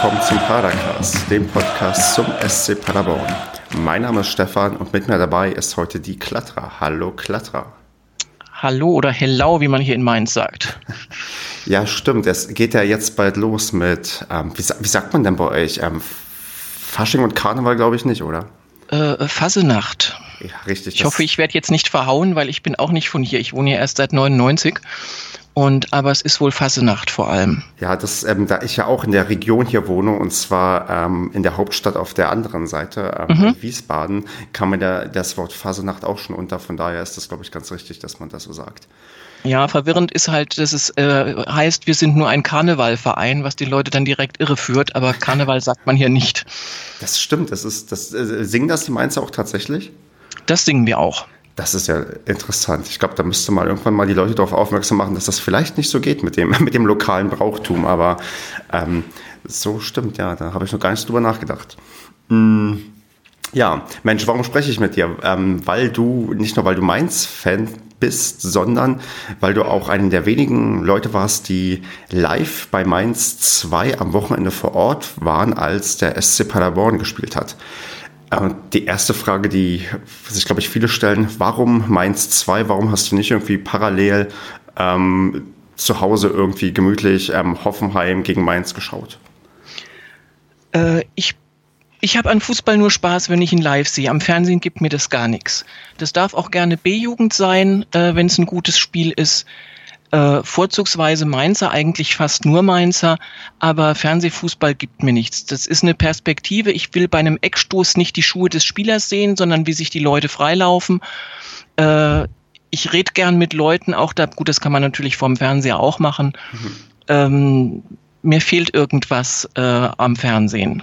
willkommen zum Padercast, dem Podcast zum SC Paderborn. Mein Name ist Stefan und mit mir dabei ist heute die Klattra. Hallo Klattra. Hallo oder Hello, wie man hier in Mainz sagt. Ja, stimmt. Es geht ja jetzt bald los mit, ähm, wie, wie, sagt man denn bei euch? Ähm, Fasching und Karneval glaube ich nicht, oder? Äh, Fasenacht. Ja, richtig. Ich hoffe, ich werde jetzt nicht verhauen, weil ich bin auch nicht von hier. Ich wohne hier erst seit 99. Und, aber es ist wohl Fasenacht vor allem. Ja, das, ähm, da ich ja auch in der Region hier wohne und zwar ähm, in der Hauptstadt auf der anderen Seite, ähm, mhm. Wiesbaden, kam mir der, das Wort Fasenacht auch schon unter. Von daher ist das, glaube ich, ganz richtig, dass man das so sagt. Ja, verwirrend ist halt, dass es äh, heißt, wir sind nur ein Karnevalverein, was die Leute dann direkt irreführt, aber Karneval sagt man hier nicht. Das stimmt, das ist, das, äh, singen das die Mainzer auch tatsächlich? Das singen wir auch. Das ist ja interessant. Ich glaube, da müsste mal irgendwann mal die Leute darauf aufmerksam machen, dass das vielleicht nicht so geht mit dem, mit dem lokalen Brauchtum. Aber ähm, so stimmt, ja, da habe ich noch gar nicht drüber nachgedacht. Hm, ja, Mensch, warum spreche ich mit dir? Ähm, weil du, nicht nur weil du Mainz-Fan bist, sondern weil du auch einen der wenigen Leute warst, die live bei Mainz 2 am Wochenende vor Ort waren, als der SC Paderborn gespielt hat. Die erste Frage, die sich, glaube ich, viele stellen, warum Mainz 2? Warum hast du nicht irgendwie parallel ähm, zu Hause irgendwie gemütlich ähm, Hoffenheim gegen Mainz geschaut? Äh, ich ich habe an Fußball nur Spaß, wenn ich ihn live sehe. Am Fernsehen gibt mir das gar nichts. Das darf auch gerne B-Jugend sein, äh, wenn es ein gutes Spiel ist äh, vorzugsweise Mainzer, eigentlich fast nur Mainzer, aber Fernsehfußball gibt mir nichts. Das ist eine Perspektive. Ich will bei einem Eckstoß nicht die Schuhe des Spielers sehen, sondern wie sich die Leute freilaufen. Äh, ich rede gern mit Leuten, auch da, gut, das kann man natürlich vom Fernseher auch machen. Mhm. Ähm, mir fehlt irgendwas äh, am Fernsehen.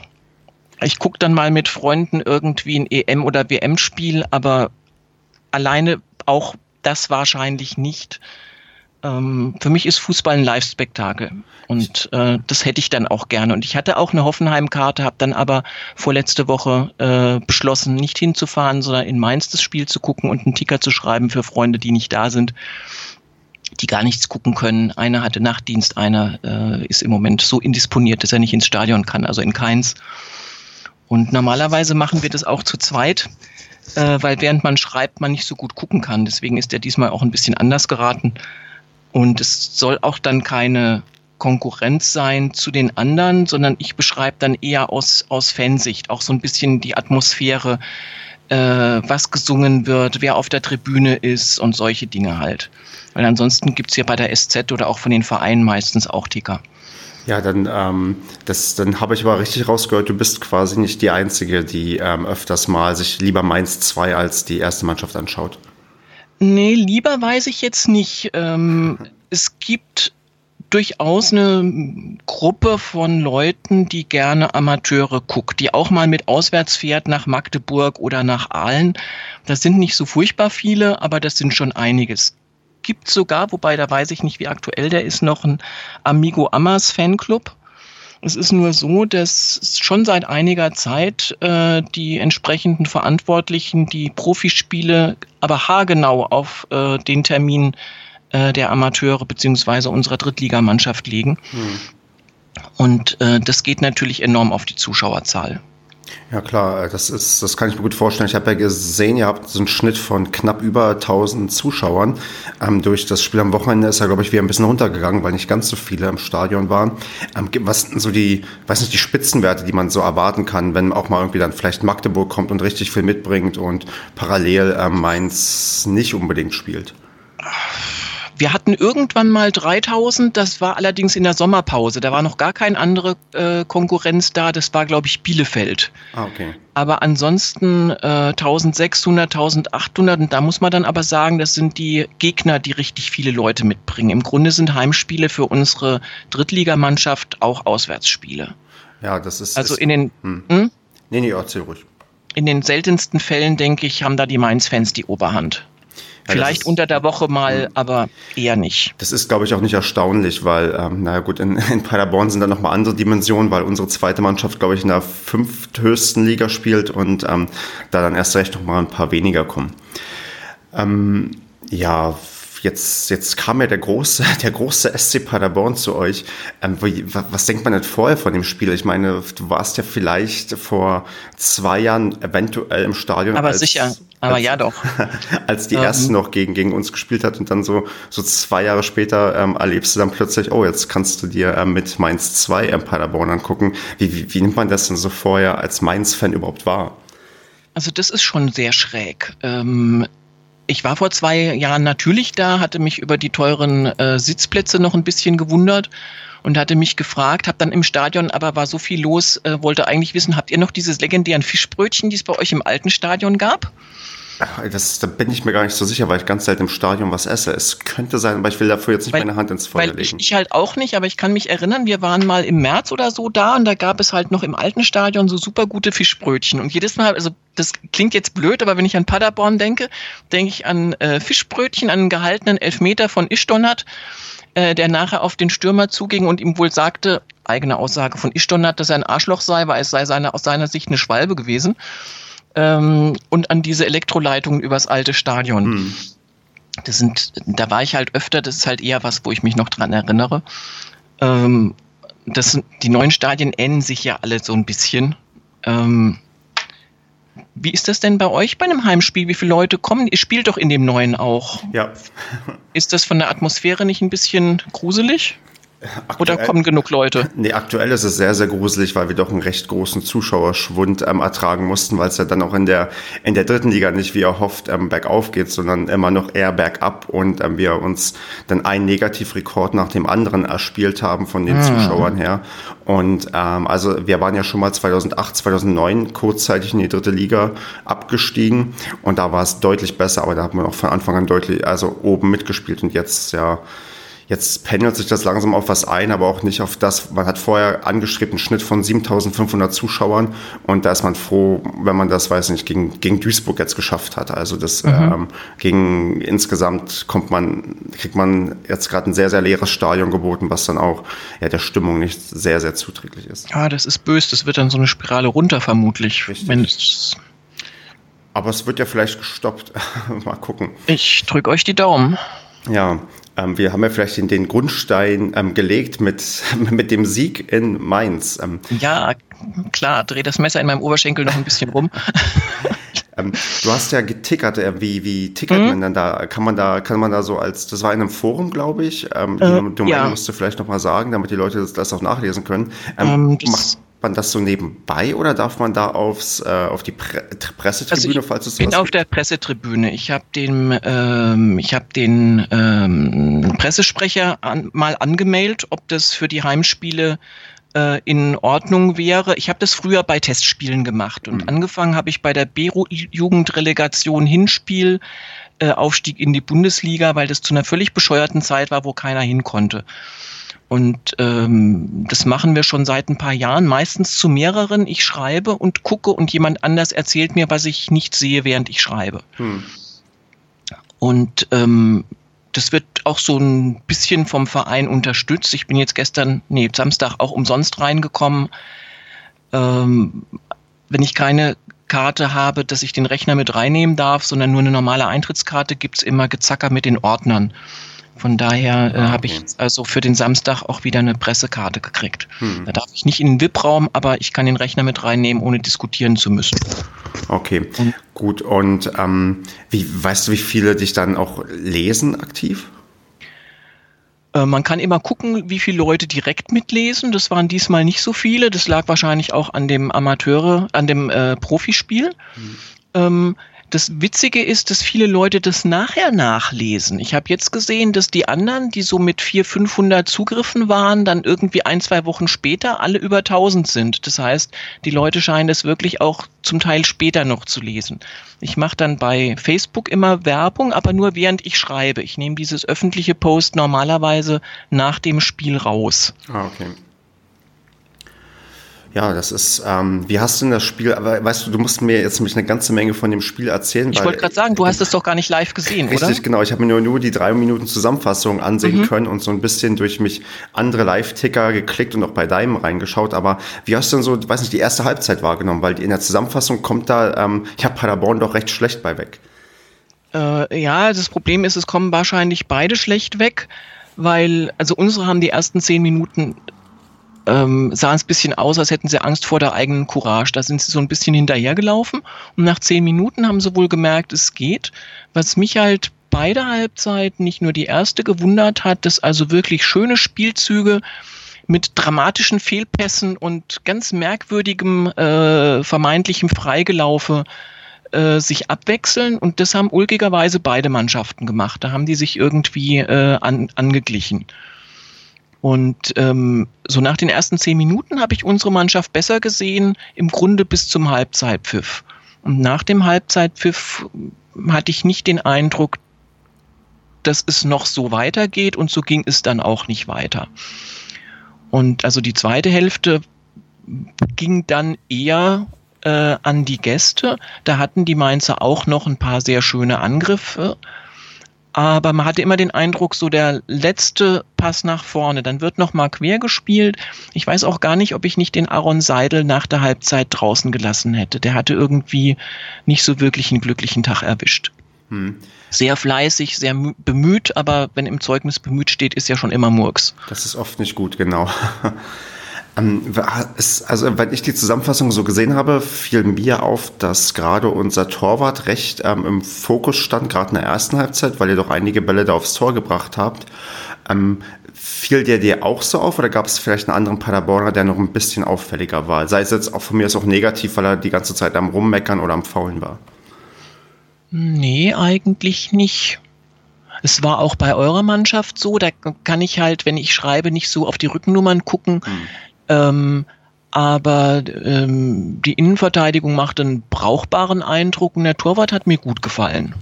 Ich gucke dann mal mit Freunden irgendwie ein EM- oder WM-Spiel, aber alleine auch das wahrscheinlich nicht ähm, für mich ist Fußball ein Live-Spektakel und äh, das hätte ich dann auch gerne. Und ich hatte auch eine Hoffenheim-Karte, habe dann aber vorletzte Woche äh, beschlossen, nicht hinzufahren, sondern in Mainz das Spiel zu gucken und einen Ticker zu schreiben für Freunde, die nicht da sind die gar nichts gucken können. Einer hatte Nachtdienst, einer äh, ist im Moment so indisponiert, dass er nicht ins Stadion kann, also in keins. Und normalerweise machen wir das auch zu zweit, äh, weil während man schreibt, man nicht so gut gucken kann. Deswegen ist der diesmal auch ein bisschen anders geraten. Und es soll auch dann keine Konkurrenz sein zu den anderen, sondern ich beschreibe dann eher aus, aus Fansicht auch so ein bisschen die Atmosphäre, äh, was gesungen wird, wer auf der Tribüne ist und solche Dinge halt. Weil ansonsten gibt es hier bei der SZ oder auch von den Vereinen meistens auch Ticker. Ja, dann, ähm, dann habe ich aber richtig rausgehört, du bist quasi nicht die Einzige, die ähm, öfters mal sich lieber Mainz 2 als die erste Mannschaft anschaut. Nee, lieber weiß ich jetzt nicht. Ähm, es gibt durchaus eine Gruppe von Leuten, die gerne Amateure guckt, die auch mal mit auswärts fährt nach Magdeburg oder nach Aalen. Das sind nicht so furchtbar viele, aber das sind schon einiges. Gibt sogar, wobei da weiß ich nicht, wie aktuell der ist, noch ein Amigo Amas Fanclub. Es ist nur so, dass schon seit einiger Zeit äh, die entsprechenden Verantwortlichen die Profispiele aber haargenau auf äh, den Termin äh, der Amateure beziehungsweise unserer Drittligamannschaft legen. Hm. Und äh, das geht natürlich enorm auf die Zuschauerzahl. Ja klar, das ist, das kann ich mir gut vorstellen. Ich habe ja gesehen, ihr habt so einen Schnitt von knapp über 1000 Zuschauern. Ähm, durch das Spiel am Wochenende ist er, glaube ich, wieder ein bisschen runtergegangen, weil nicht ganz so viele im Stadion waren. Ähm, was sind so die, weiß nicht, die Spitzenwerte, die man so erwarten kann, wenn auch mal irgendwie dann vielleicht Magdeburg kommt und richtig viel mitbringt und parallel ähm, Mainz nicht unbedingt spielt? Wir hatten irgendwann mal 3000, das war allerdings in der Sommerpause. Da war noch gar keine andere äh, Konkurrenz da. Das war, glaube ich, Bielefeld. Ah, okay. Aber ansonsten äh, 1600, 1800. Und da muss man dann aber sagen, das sind die Gegner, die richtig viele Leute mitbringen. Im Grunde sind Heimspiele für unsere Drittligamannschaft auch Auswärtsspiele. Ja, das ist. Also ist, in den. Hm. Hm? Nee, nee, erzähl ruhig. In den seltensten Fällen, denke ich, haben da die Mainz-Fans die Oberhand. Vielleicht ist, unter der Woche mal, aber eher nicht. Das ist, glaube ich, auch nicht erstaunlich, weil, ähm, naja gut, in, in Paderborn sind da nochmal andere Dimensionen, weil unsere zweite Mannschaft, glaube ich, in der fünfthöchsten Liga spielt und ähm, da dann erst recht nochmal ein paar weniger kommen. Ähm, ja, jetzt, jetzt kam ja der große, der große SC Paderborn zu euch. Ähm, wie, was denkt man denn vorher von dem Spiel? Ich meine, du warst ja vielleicht vor zwei Jahren eventuell im Stadion. Aber als, sicher, aber als, ja doch. als die ähm. erste noch gegen, gegen uns gespielt hat und dann so, so zwei Jahre später ähm, erlebst du dann plötzlich, oh, jetzt kannst du dir ähm, mit Mainz 2 ähm, Paderborn angucken. Wie, wie, wie nimmt man das denn so vorher als Mainz-Fan überhaupt wahr? Also das ist schon sehr schräg. Ähm, ich war vor zwei Jahren natürlich da, hatte mich über die teuren äh, Sitzplätze noch ein bisschen gewundert und hatte mich gefragt, habe dann im Stadion, aber war so viel los, äh, wollte eigentlich wissen, habt ihr noch dieses legendären Fischbrötchen, die es bei euch im alten Stadion gab? Das, da bin ich mir gar nicht so sicher, weil ich ganz selten im Stadion was esse. Es könnte sein, aber ich will dafür jetzt nicht weil, meine Hand ins Feuer weil legen. Ich, ich halt auch nicht, aber ich kann mich erinnern, wir waren mal im März oder so da und da gab es halt noch im alten Stadion so super gute Fischbrötchen. Und jedes Mal, also das klingt jetzt blöd, aber wenn ich an Paderborn denke, denke ich an äh, Fischbrötchen, an einen gehaltenen Elfmeter von Ischdonat, äh, der nachher auf den Stürmer zuging und ihm wohl sagte, eigene Aussage von Ischdonat, dass er ein Arschloch sei, weil es sei seine, aus seiner Sicht eine Schwalbe gewesen ähm, und an diese Elektroleitungen übers alte Stadion. Hm. Das sind, da war ich halt öfter, das ist halt eher was, wo ich mich noch dran erinnere. Ähm, das, die neuen Stadien ähneln sich ja alle so ein bisschen. Ähm, wie ist das denn bei euch bei einem Heimspiel? Wie viele Leute kommen? Ihr spielt doch in dem neuen auch. Ja. ist das von der Atmosphäre nicht ein bisschen gruselig? Aktuell, Oder kommen genug Leute? Nee, aktuell ist es sehr, sehr gruselig, weil wir doch einen recht großen Zuschauerschwund ähm, ertragen mussten, weil es ja dann auch in der, in der dritten Liga nicht wie erhofft ähm, bergauf geht, sondern immer noch eher bergab und ähm, wir uns dann einen Negativrekord nach dem anderen erspielt haben von den hm. Zuschauern her. Und ähm, also wir waren ja schon mal 2008, 2009 kurzzeitig in die dritte Liga abgestiegen und da war es deutlich besser, aber da haben wir auch von Anfang an deutlich, also oben mitgespielt und jetzt ja Jetzt pendelt sich das langsam auf was ein, aber auch nicht auf das. Man hat vorher angestrebt einen Schnitt von 7500 Zuschauern und da ist man froh, wenn man das, weiß nicht, gegen, gegen Duisburg jetzt geschafft hat. Also das mhm. ähm, gegen insgesamt kommt man, kriegt man jetzt gerade ein sehr, sehr leeres Stadion geboten, was dann auch ja, der Stimmung nicht sehr, sehr zuträglich ist. Ja, das ist böse, das wird dann so eine Spirale runter vermutlich. Richtig. Aber es wird ja vielleicht gestoppt. Mal gucken. Ich drücke euch die Daumen. Ja, ähm, wir haben ja vielleicht den, den Grundstein ähm, gelegt mit, mit dem Sieg in Mainz. Ähm, ja, klar, dreh das Messer in meinem Oberschenkel noch ein bisschen rum. Ähm, du hast ja getickert, äh, wie, wie tickert mhm. man dann da? Kann man da, kann man da so als, das war in einem Forum, glaube ich. Ähm, äh, die Domain ja. musst du vielleicht nochmal sagen, damit die Leute das, das auch nachlesen können. Ähm, macht, man das so nebenbei oder darf man da aufs, äh, auf die Pre Pressetribüne, also falls es bin auf gibt? der Pressetribüne. Ich habe den, ähm, ich hab den ähm, Pressesprecher an, mal angemeldet, ob das für die Heimspiele äh, in Ordnung wäre. Ich habe das früher bei Testspielen gemacht und mhm. angefangen habe ich bei der B-Jugendrelegation Hinspiel. Äh, Aufstieg in die Bundesliga, weil das zu einer völlig bescheuerten Zeit war, wo keiner hin konnte. Und ähm, das machen wir schon seit ein paar Jahren, meistens zu mehreren. Ich schreibe und gucke und jemand anders erzählt mir, was ich nicht sehe, während ich schreibe. Hm. Und ähm, das wird auch so ein bisschen vom Verein unterstützt. Ich bin jetzt gestern, nee, Samstag auch umsonst reingekommen. Ähm, wenn ich keine Karte habe, dass ich den Rechner mit reinnehmen darf, sondern nur eine normale Eintrittskarte, gibt's immer Gezacker mit den Ordnern. Von daher äh, ah, habe ich also für den Samstag auch wieder eine Pressekarte gekriegt. Hm. Da darf ich nicht in den VIP-Raum, aber ich kann den Rechner mit reinnehmen, ohne diskutieren zu müssen. Okay, und, gut. Und ähm, wie weißt du, wie viele dich dann auch lesen aktiv? Äh, man kann immer gucken, wie viele Leute direkt mitlesen. Das waren diesmal nicht so viele. Das lag wahrscheinlich auch an dem Amateure, an dem äh, Profispiel. Hm. Ähm, das Witzige ist, dass viele Leute das nachher nachlesen. Ich habe jetzt gesehen, dass die anderen, die so mit 400, 500 Zugriffen waren, dann irgendwie ein, zwei Wochen später alle über 1000 sind. Das heißt, die Leute scheinen das wirklich auch zum Teil später noch zu lesen. Ich mache dann bei Facebook immer Werbung, aber nur während ich schreibe. Ich nehme dieses öffentliche Post normalerweise nach dem Spiel raus. Ah, okay. Ja, das ist, ähm, wie hast du denn das Spiel, aber weißt du, du musst mir jetzt nämlich eine ganze Menge von dem Spiel erzählen. Ich wollte gerade sagen, du hast es doch gar nicht live gesehen, richtig, oder? Richtig, genau. Ich habe mir nur, nur die drei Minuten Zusammenfassung ansehen mhm. können und so ein bisschen durch mich andere Live-Ticker geklickt und auch bei deinem reingeschaut. Aber wie hast du denn so, weiß nicht, die erste Halbzeit wahrgenommen? Weil in der Zusammenfassung kommt da, ähm, ich habe Paderborn doch recht schlecht bei weg. Äh, ja, das Problem ist, es kommen wahrscheinlich beide schlecht weg, weil, also unsere haben die ersten zehn Minuten ähm, sahen es ein bisschen aus, als hätten sie Angst vor der eigenen Courage. Da sind sie so ein bisschen hinterhergelaufen und nach zehn Minuten haben sie wohl gemerkt, es geht. Was mich halt beide Halbzeiten, nicht nur die erste, gewundert hat, dass also wirklich schöne Spielzüge mit dramatischen Fehlpässen und ganz merkwürdigem äh, vermeintlichem Freigelaufe äh, sich abwechseln und das haben ulkigerweise beide Mannschaften gemacht. Da haben die sich irgendwie äh, an, angeglichen. Und ähm, so nach den ersten zehn Minuten habe ich unsere Mannschaft besser gesehen, im Grunde bis zum Halbzeitpfiff. Und nach dem Halbzeitpfiff hatte ich nicht den Eindruck, dass es noch so weitergeht und so ging es dann auch nicht weiter. Und also die zweite Hälfte ging dann eher äh, an die Gäste. Da hatten die Mainzer auch noch ein paar sehr schöne Angriffe aber man hatte immer den Eindruck, so der letzte Pass nach vorne, dann wird noch mal quer gespielt. Ich weiß auch gar nicht, ob ich nicht den Aaron Seidel nach der Halbzeit draußen gelassen hätte. Der hatte irgendwie nicht so wirklich einen glücklichen Tag erwischt. Hm. Sehr fleißig, sehr bemüht, aber wenn im Zeugnis bemüht steht, ist ja schon immer Murks. Das ist oft nicht gut, genau. Ähm, es, also, wenn ich die Zusammenfassung so gesehen habe, fiel mir auf, dass gerade unser Torwart recht ähm, im Fokus stand, gerade in der ersten Halbzeit, weil ihr doch einige Bälle da aufs Tor gebracht habt. Ähm, fiel der dir auch so auf oder gab es vielleicht einen anderen Paderborner, der noch ein bisschen auffälliger war? Sei es jetzt auch von mir aus auch negativ, weil er die ganze Zeit am Rummeckern oder am Faulen war? Nee, eigentlich nicht. Es war auch bei eurer Mannschaft so, da kann ich halt, wenn ich schreibe, nicht so auf die Rückennummern gucken. Hm. Ähm, aber ähm, die Innenverteidigung macht einen brauchbaren Eindruck und der Torwart hat mir gut gefallen.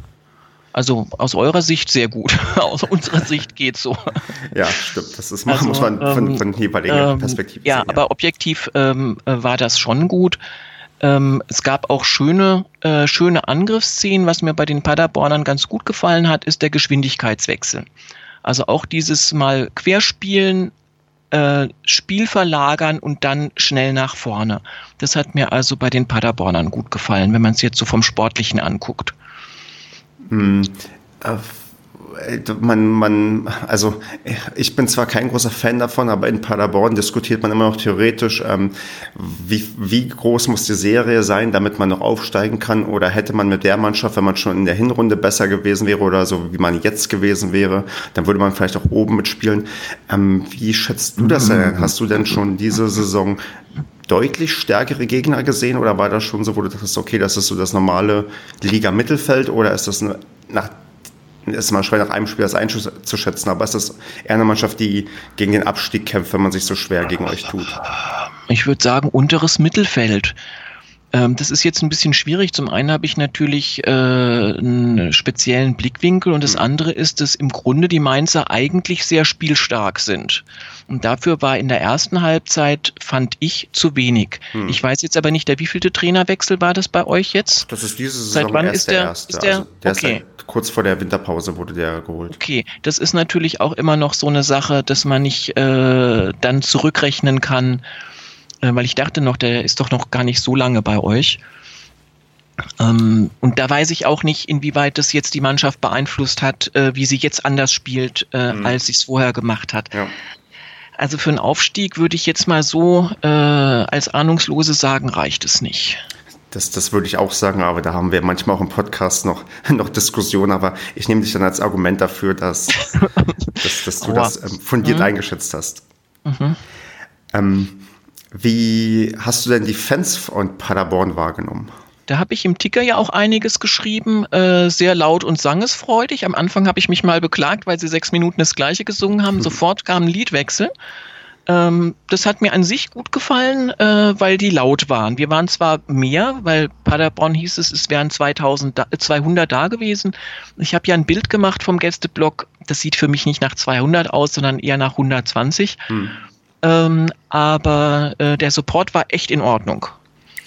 Also aus eurer Sicht sehr gut. aus unserer Sicht geht so. Ja, stimmt. Das ist, also, muss man von, ähm, von jeweiliger ähm, Perspektive ja, sehen. Ja, aber objektiv ähm, äh, war das schon gut. Ähm, es gab auch schöne, äh, schöne Angriffsszenen. Was mir bei den Paderbornern ganz gut gefallen hat, ist der Geschwindigkeitswechsel. Also auch dieses Mal Querspielen, äh, Spiel verlagern und dann schnell nach vorne. Das hat mir also bei den Paderbornern gut gefallen, wenn man es jetzt so vom Sportlichen anguckt. Hm. Man, man, also ich bin zwar kein großer Fan davon, aber in Paderborn diskutiert man immer noch theoretisch, ähm, wie, wie groß muss die Serie sein, damit man noch aufsteigen kann oder hätte man mit der Mannschaft, wenn man schon in der Hinrunde besser gewesen wäre oder so, wie man jetzt gewesen wäre, dann würde man vielleicht auch oben mitspielen. Ähm, wie schätzt du das denn? Hast du denn schon diese Saison deutlich stärkere Gegner gesehen oder war das schon so, wo du dachtest, okay, das ist so das normale Liga-Mittelfeld oder ist das nach ist mal schwer nach einem Spiel das einzuschätzen, aber ist das eher eine Mannschaft, die gegen den Abstieg kämpft, wenn man sich so schwer gegen euch tut? Ich würde sagen, unteres Mittelfeld. Ähm, das ist jetzt ein bisschen schwierig. Zum einen habe ich natürlich äh, einen speziellen Blickwinkel und das hm. andere ist, dass im Grunde die Mainzer eigentlich sehr spielstark sind. Und dafür war in der ersten Halbzeit, fand ich, zu wenig. Hm. Ich weiß jetzt aber nicht, der wievielte Trainerwechsel war das bei euch jetzt? Das ist diese Saison Seit wann ist der, erste. Ist der, also der okay. Ist kurz vor der Winterpause wurde der geholt. Okay, das ist natürlich auch immer noch so eine Sache, dass man nicht äh, dann zurückrechnen kann, äh, weil ich dachte noch, der ist doch noch gar nicht so lange bei euch. Ähm, und da weiß ich auch nicht, inwieweit das jetzt die Mannschaft beeinflusst hat, äh, wie sie jetzt anders spielt, äh, mhm. als sie es vorher gemacht hat. Ja. Also für einen Aufstieg würde ich jetzt mal so äh, als Ahnungslose sagen, reicht es nicht. Das, das würde ich auch sagen, aber da haben wir manchmal auch im Podcast noch, noch Diskussionen, aber ich nehme dich dann als Argument dafür, dass, dass, dass du oh. das ähm, fundiert mhm. eingeschätzt hast. Mhm. Ähm, wie hast du denn die Fans von Paderborn wahrgenommen? Da habe ich im Ticker ja auch einiges geschrieben, äh, sehr laut und sangesfreudig. Am Anfang habe ich mich mal beklagt, weil sie sechs Minuten das gleiche gesungen haben. Sofort kam ein Liedwechsel. Ähm, das hat mir an sich gut gefallen, äh, weil die laut waren. Wir waren zwar mehr, weil Paderborn hieß es, es wären 2000 da, 200 da gewesen. Ich habe ja ein Bild gemacht vom Gästeblock. Das sieht für mich nicht nach 200 aus, sondern eher nach 120. Hm. Ähm, aber äh, der Support war echt in Ordnung.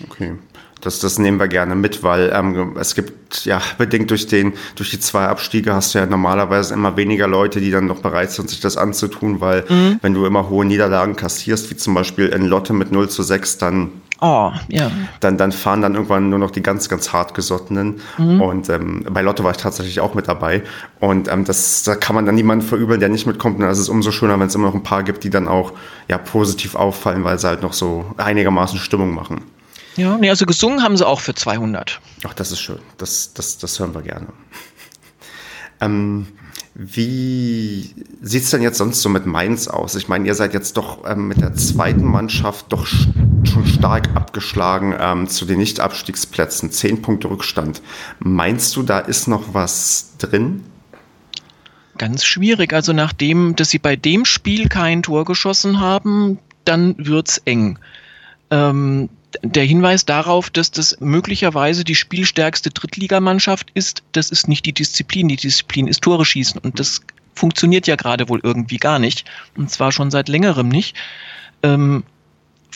Okay. Das, das nehmen wir gerne mit, weil ähm, es gibt ja bedingt durch den durch die zwei Abstiege hast du ja normalerweise immer weniger Leute, die dann noch bereit sind, sich das anzutun, weil mhm. wenn du immer hohe Niederlagen kassierst, wie zum Beispiel in Lotte mit 0 zu 6, dann Oh, ja. Dann, dann fahren dann irgendwann nur noch die ganz, ganz hartgesottenen. Mhm. Und ähm, bei Lotto war ich tatsächlich auch mit dabei. Und ähm, das, da kann man dann niemanden verübeln, der nicht mitkommt. Und es ist umso schöner, wenn es immer noch ein paar gibt, die dann auch ja, positiv auffallen, weil sie halt noch so einigermaßen Stimmung machen. Ja, nee, also gesungen haben sie auch für 200. Ach, das ist schön. Das, das, das hören wir gerne. ähm, wie sieht es denn jetzt sonst so mit Mainz aus? Ich meine, ihr seid jetzt doch ähm, mit der zweiten Mannschaft doch schon stark abgeschlagen ähm, zu den Nicht-Abstiegsplätzen. Zehn Punkte Rückstand. Meinst du, da ist noch was drin? Ganz schwierig. Also nachdem, dass sie bei dem Spiel kein Tor geschossen haben, dann wird es eng. Ähm, der Hinweis darauf, dass das möglicherweise die spielstärkste Drittligamannschaft ist, das ist nicht die Disziplin. Die Disziplin ist Tore schießen und das funktioniert ja gerade wohl irgendwie gar nicht und zwar schon seit längerem nicht. Ähm,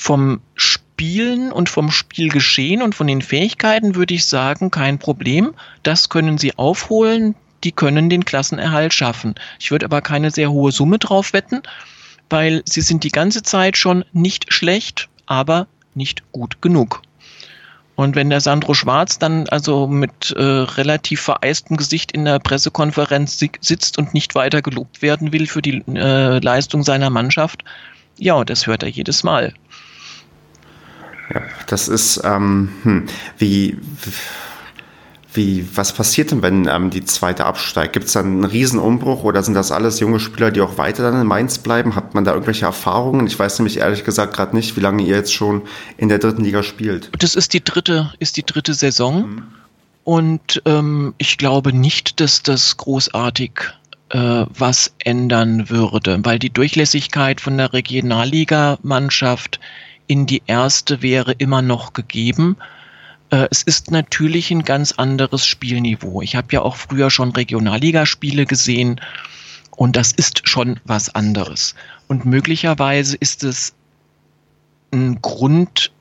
vom Spielen und vom Spielgeschehen und von den Fähigkeiten würde ich sagen, kein Problem. Das können sie aufholen. Die können den Klassenerhalt schaffen. Ich würde aber keine sehr hohe Summe drauf wetten, weil sie sind die ganze Zeit schon nicht schlecht, aber nicht gut genug. Und wenn der Sandro Schwarz dann also mit äh, relativ vereistem Gesicht in der Pressekonferenz sitzt und nicht weiter gelobt werden will für die äh, Leistung seiner Mannschaft, ja, das hört er jedes Mal. Ja, das ist, ähm, hm, wie, wie, was passiert denn, wenn ähm, die zweite absteigt? Gibt es dann einen Riesenumbruch oder sind das alles junge Spieler, die auch weiter dann in Mainz bleiben? Hat man da irgendwelche Erfahrungen? Ich weiß nämlich ehrlich gesagt gerade nicht, wie lange ihr jetzt schon in der dritten Liga spielt. Das ist die dritte, ist die dritte Saison. Mhm. Und ähm, ich glaube nicht, dass das großartig äh, was ändern würde, weil die Durchlässigkeit von der Regionalligamannschaft in die erste wäre immer noch gegeben. Äh, es ist natürlich ein ganz anderes Spielniveau. Ich habe ja auch früher schon Regionalligaspiele gesehen und das ist schon was anderes. Und möglicherweise ist es ein Grund,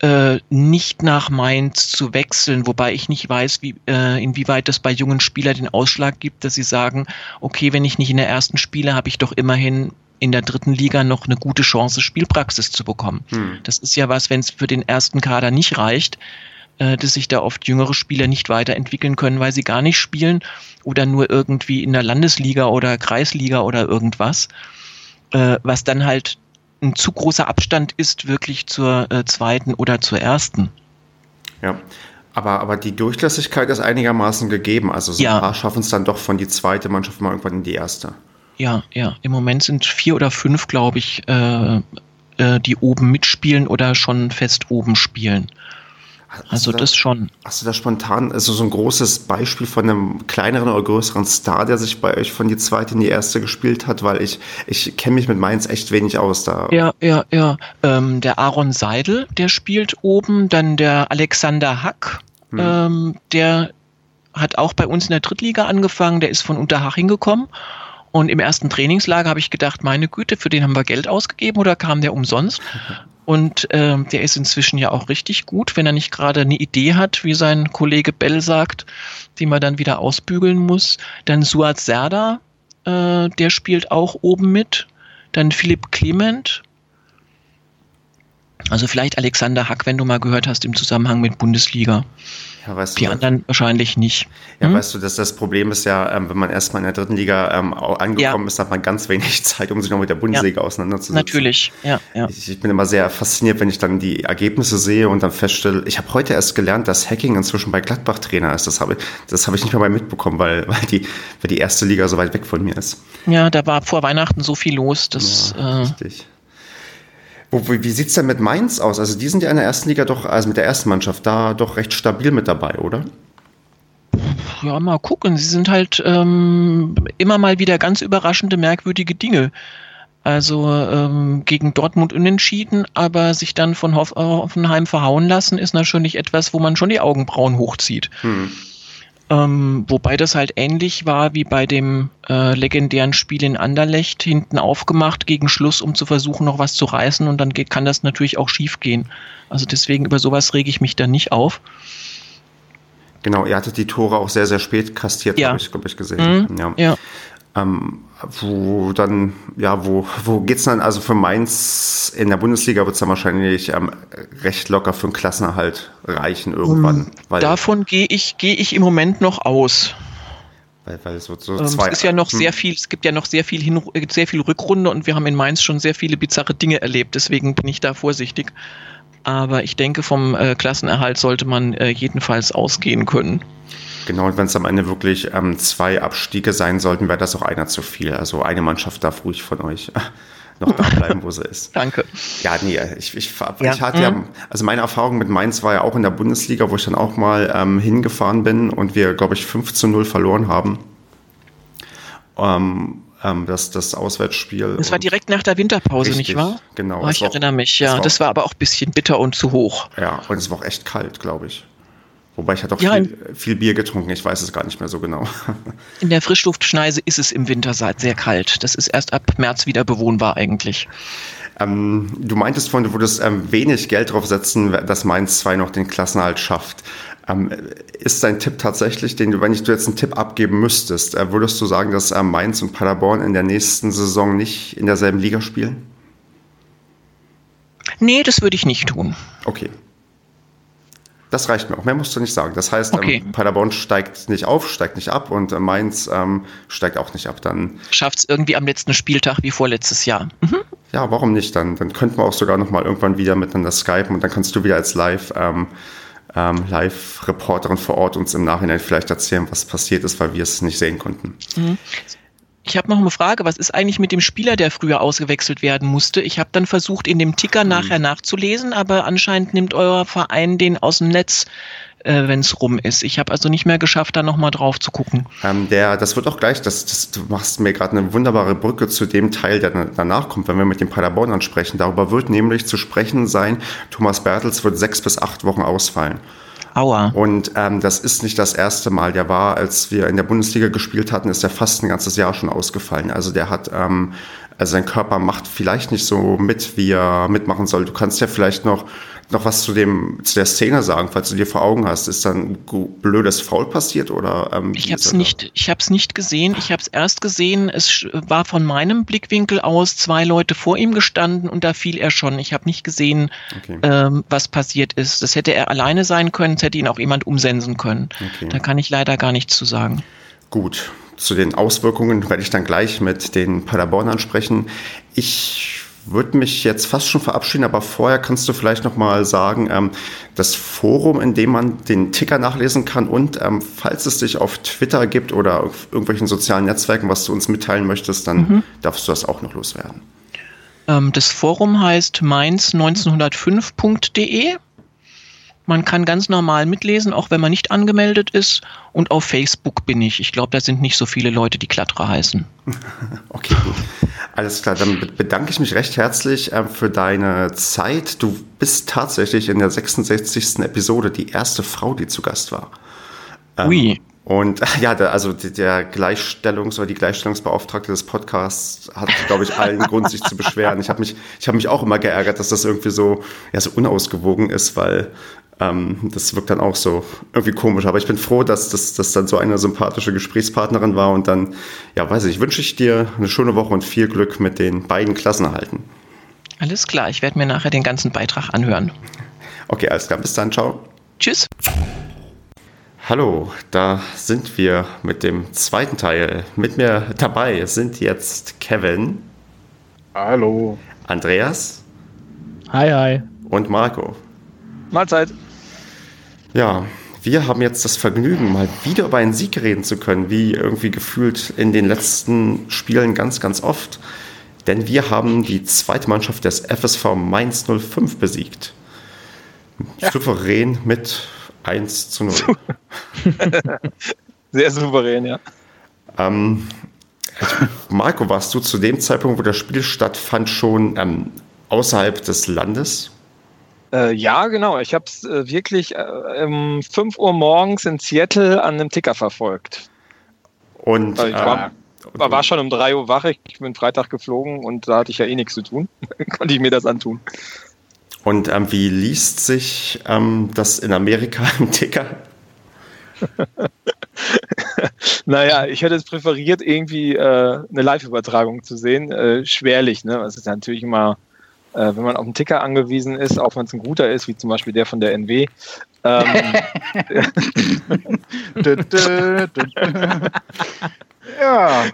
äh, nicht nach Mainz zu wechseln, wobei ich nicht weiß, wie, äh, inwieweit das bei jungen Spielern den Ausschlag gibt, dass sie sagen, okay, wenn ich nicht in der ersten spiele, habe ich doch immerhin in der dritten Liga noch eine gute Chance, Spielpraxis zu bekommen. Hm. Das ist ja was, wenn es für den ersten Kader nicht reicht, äh, dass sich da oft jüngere Spieler nicht weiterentwickeln können, weil sie gar nicht spielen oder nur irgendwie in der Landesliga oder Kreisliga oder irgendwas, äh, was dann halt ein zu großer Abstand ist wirklich zur äh, zweiten oder zur ersten. Ja, aber, aber die Durchlässigkeit ist einigermaßen gegeben. Also so ja. ein paar schaffen es dann doch von die zweite Mannschaft mal irgendwann in die erste. Ja, ja. Im Moment sind vier oder fünf, glaube ich, äh, äh, die oben mitspielen oder schon fest oben spielen. Hast also da, das schon. Hast du da spontan also so ein großes Beispiel von einem kleineren oder größeren Star, der sich bei euch von die zweite in die erste gespielt hat? Weil ich, ich kenne mich mit Mainz echt wenig aus da. Ja, ja, ja. Ähm, der Aaron Seidel, der spielt oben. Dann der Alexander Hack, hm. ähm, der hat auch bei uns in der Drittliga angefangen. Der ist von Unterhaching gekommen und im ersten Trainingslager habe ich gedacht, meine Güte, für den haben wir Geld ausgegeben oder kam der umsonst? Und ähm, der ist inzwischen ja auch richtig gut, wenn er nicht gerade eine Idee hat, wie sein Kollege Bell sagt, die man dann wieder ausbügeln muss. Dann Suat Serda, äh, der spielt auch oben mit. Dann Philipp Clement. Also vielleicht Alexander Hack, wenn du mal gehört hast im Zusammenhang mit Bundesliga. Ja, weißt die du, anderen wahrscheinlich nicht. Ja, hm? weißt du, dass das Problem ist ja, ähm, wenn man erstmal in der dritten Liga ähm, angekommen ja. ist, hat man ganz wenig Zeit, um sich noch mit der Bundesliga ja. auseinanderzusetzen. Natürlich, ja. ja. Ich, ich, bin immer sehr fasziniert, wenn ich dann die Ergebnisse sehe und dann feststelle, ich habe heute erst gelernt, dass Hacking inzwischen bei Gladbach Trainer ist. Das habe, das habe ich nicht mehr mal mitbekommen, weil, weil, die, weil die erste Liga so weit weg von mir ist. Ja, da war vor Weihnachten so viel los. Das, ja, äh, richtig. Wo, wie sieht es denn mit Mainz aus? Also die sind ja in der ersten Liga doch, also mit der ersten Mannschaft da doch recht stabil mit dabei, oder? Ja, mal gucken. Sie sind halt ähm, immer mal wieder ganz überraschende, merkwürdige Dinge. Also ähm, gegen Dortmund unentschieden, aber sich dann von Hoff Hoffenheim verhauen lassen, ist natürlich etwas, wo man schon die Augenbrauen hochzieht. Hm. Ähm, wobei das halt ähnlich war wie bei dem äh, legendären Spiel in Anderlecht, hinten aufgemacht gegen Schluss, um zu versuchen, noch was zu reißen und dann geht, kann das natürlich auch schief gehen. Also deswegen über sowas rege ich mich da nicht auf. Genau, ihr hattet die Tore auch sehr, sehr spät kastiert, ja. habe ich, glaube ich, gesehen. Mhm, ja. ja. Ähm, wo dann, ja, wo, wo geht's dann? Also für Mainz in der Bundesliga wird es dann wahrscheinlich ähm, recht locker für einen Klassenerhalt reichen irgendwann. Um, weil, davon gehe ich, gehe ich im Moment noch aus. Weil, weil es wird so ähm, zwei. Es ist ja noch hm. sehr viel, es gibt ja noch sehr viel, Hin sehr viel Rückrunde und wir haben in Mainz schon sehr viele bizarre Dinge erlebt, deswegen bin ich da vorsichtig. Aber ich denke, vom äh, Klassenerhalt sollte man äh, jedenfalls ausgehen können. Genau, und wenn es am Ende wirklich ähm, zwei Abstiege sein sollten, wäre das auch einer zu viel. Also eine Mannschaft darf ruhig von euch noch da bleiben, wo sie ist. Danke. Ja, nee, ich, ich, ja. ich hatte mhm. ja, also meine Erfahrung mit Mainz war ja auch in der Bundesliga, wo ich dann auch mal ähm, hingefahren bin und wir, glaube ich, 5 zu 0 verloren haben. Ähm, ähm, das, das Auswärtsspiel. Das war direkt nach der Winterpause, richtig, nicht wahr? Genau. Oh, ich erinnere mich, ja. Das war, das war aber auch ein bisschen bitter und zu hoch. Ja, und es war auch echt kalt, glaube ich. Wobei ich hatte auch ja, viel, viel, Bier getrunken, ich weiß es gar nicht mehr so genau. In der Frischluftschneise ist es im Winter sehr kalt. Das ist erst ab März wieder bewohnbar eigentlich. Ähm, du meintest vorhin, du würdest ähm, wenig Geld drauf setzen, dass Mainz 2 noch den Klassenhalt schafft. Ähm, ist dein Tipp tatsächlich, den du, wenn ich du jetzt einen Tipp abgeben müsstest, äh, würdest du sagen, dass äh, Mainz und Paderborn in der nächsten Saison nicht in derselben Liga spielen? Nee, das würde ich nicht tun. Okay. Das reicht mir auch. Mehr musst du nicht sagen. Das heißt, ähm, okay. ähm, Paderborn steigt nicht auf, steigt nicht ab und äh, Mainz ähm, steigt auch nicht ab. Dann schafft es irgendwie am letzten Spieltag wie vorletztes Jahr. Mhm. Ja, warum nicht? Dann, dann könnten wir auch sogar noch mal irgendwann wieder miteinander skypen und dann kannst du wieder als Live ähm, ähm, Live-Reporterin vor Ort uns im Nachhinein vielleicht erzählen, was passiert ist, weil wir es nicht sehen konnten. Mhm. Ich habe noch eine Frage, was ist eigentlich mit dem Spieler, der früher ausgewechselt werden musste? Ich habe dann versucht, in dem Ticker mhm. nachher nachzulesen, aber anscheinend nimmt euer Verein den aus dem Netz, äh, wenn es rum ist. Ich habe also nicht mehr geschafft, da nochmal drauf zu gucken. Ähm, der, das wird auch gleich, das, das, du machst mir gerade eine wunderbare Brücke zu dem Teil, der danach kommt, wenn wir mit dem Paderborn sprechen. Darüber wird nämlich zu sprechen sein, Thomas Bertels wird sechs bis acht Wochen ausfallen. Aua. Und ähm, das ist nicht das erste Mal. Der war, als wir in der Bundesliga gespielt hatten, ist er fast ein ganzes Jahr schon ausgefallen. Also der hat, ähm, also sein Körper macht vielleicht nicht so mit, wie er mitmachen soll. Du kannst ja vielleicht noch noch was zu dem zu der Szene sagen, falls du dir vor Augen hast? Ist dann ein blödes Foul passiert oder? Ähm, ich habe es nicht, ich habe es nicht gesehen. Ich habe es erst gesehen. Es war von meinem Blickwinkel aus zwei Leute vor ihm gestanden und da fiel er schon. Ich habe nicht gesehen, okay. ähm, was passiert ist. Das hätte er alleine sein können. Es hätte ihn auch jemand umsensen können. Okay. Da kann ich leider gar nichts zu sagen. Gut. Zu den Auswirkungen werde ich dann gleich mit den Paderbornern sprechen. Ich würde mich jetzt fast schon verabschieden, aber vorher kannst du vielleicht noch mal sagen, ähm, das Forum, in dem man den Ticker nachlesen kann und ähm, falls es dich auf Twitter gibt oder auf irgendwelchen sozialen Netzwerken, was du uns mitteilen möchtest, dann mhm. darfst du das auch noch loswerden. Ähm, das Forum heißt mainz1905.de man kann ganz normal mitlesen, auch wenn man nicht angemeldet ist. Und auf Facebook bin ich. Ich glaube, da sind nicht so viele Leute, die Klatterer heißen. Okay, gut. Alles klar, dann bedanke ich mich recht herzlich äh, für deine Zeit. Du bist tatsächlich in der 66. Episode die erste Frau, die zu Gast war. Ähm, Ui. Und ja, also der Gleichstellungs- oder die Gleichstellungsbeauftragte des Podcasts hat, glaube ich, allen Grund, sich zu beschweren. Ich habe mich, ich habe mich auch immer geärgert, dass das irgendwie so, ja, so unausgewogen ist, weil ähm, das wirkt dann auch so irgendwie komisch. Aber ich bin froh, dass das dass dann so eine sympathische Gesprächspartnerin war. Und dann, ja, weiß ich, wünsche ich dir eine schöne Woche und viel Glück mit den beiden Klassenerhalten. Alles klar, ich werde mir nachher den ganzen Beitrag anhören. Okay, alles klar. Bis dann. Ciao. Tschüss. Hallo, da sind wir mit dem zweiten Teil. Mit mir dabei sind jetzt Kevin. Hallo. Andreas. Hi, hi. Und Marco. Mahlzeit. Ja, wir haben jetzt das Vergnügen, mal wieder über einen Sieg reden zu können, wie irgendwie gefühlt in den letzten Spielen ganz, ganz oft. Denn wir haben die zweite Mannschaft des FSV Mainz 05 besiegt. Ja. Souverän mit 1 zu 0. Sehr souverän, ja. Ähm, Marco, warst du zu dem Zeitpunkt, wo das Spiel stattfand, schon ähm, außerhalb des Landes? Äh, ja, genau. Ich habe es äh, wirklich äh, um 5 Uhr morgens in Seattle an einem Ticker verfolgt. Und also ich war, war, war, schon um 3 Uhr wach. Ich bin Freitag geflogen und da hatte ich ja eh nichts zu tun. Konnte ich mir das antun. Und ähm, wie liest sich ähm, das in Amerika im Ticker? naja, ich hätte es präferiert, irgendwie äh, eine Live-Übertragung zu sehen. Äh, schwerlich, ne? Das ist natürlich immer, äh, wenn man auf einen Ticker angewiesen ist, auch wenn es ein guter ist, wie zum Beispiel der von der NW. Ähm, ja.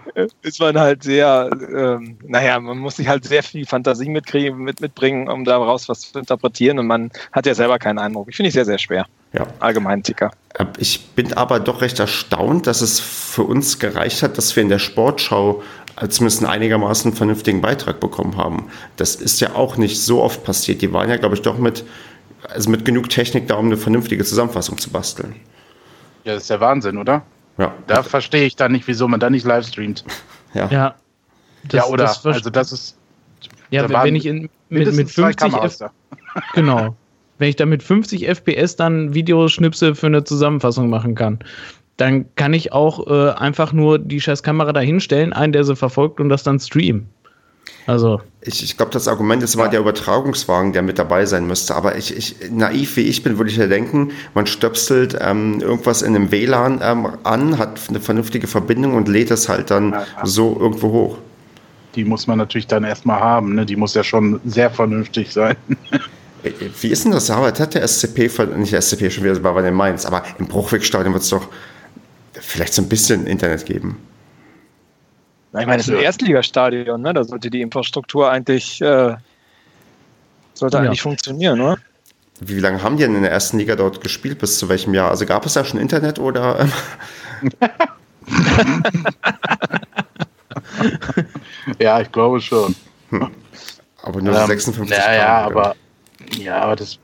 Ist man halt sehr, ähm, naja, man muss sich halt sehr viel Fantasie mitkriegen, mit, mitbringen, um daraus was zu interpretieren und man hat ja selber keinen Eindruck. Ich finde es sehr, sehr schwer. Ja. Allgemein Ticker. Äh, ich bin aber doch recht erstaunt, dass es für uns gereicht hat, dass wir in der Sportschau zumindest einen einigermaßen vernünftigen Beitrag bekommen haben. Das ist ja auch nicht so oft passiert. Die waren ja, glaube ich, doch mit, also mit genug Technik da, um eine vernünftige Zusammenfassung zu basteln. Ja, das ist der Wahnsinn, oder? Ja. Da verstehe ich dann nicht, wieso man da nicht live streamt. Ja. Ja, das, ja oder? Das also das ist. Ja, da wenn ich in, mit, mit 50 F Genau. Wenn ich da mit 50 FPS dann Videoschnipsel für eine Zusammenfassung machen kann, dann kann ich auch äh, einfach nur die scheiß Kamera da hinstellen, einen, der sie verfolgt und das dann streamen. Also. Ich, ich glaube, das Argument ist mal der Übertragungswagen, der mit dabei sein müsste. Aber ich, ich, naiv wie ich bin, würde ich ja denken, man stöpselt ähm, irgendwas in einem WLAN ähm, an, hat eine vernünftige Verbindung und lädt es halt dann ja, ja. so irgendwo hoch. Die muss man natürlich dann erstmal haben, ne? Die muss ja schon sehr vernünftig sein. Äh, wie ist denn das? Aber hat der SCP, nicht der SCP schon wieder, war bei den Mainz, aber im Bruchwegstadion wird es doch vielleicht so ein bisschen Internet geben. Ich meine, es ist ein Erstligastadion, ne? Da sollte die Infrastruktur eigentlich, äh, sollte eigentlich funktionieren, oder? Wie lange haben die denn in der ersten Liga dort gespielt? Bis zu welchem Jahr? Also gab es da schon Internet oder? ja, ich glaube schon. Hm. Aber nur ähm, 56 Ja, ja, aber ja, aber das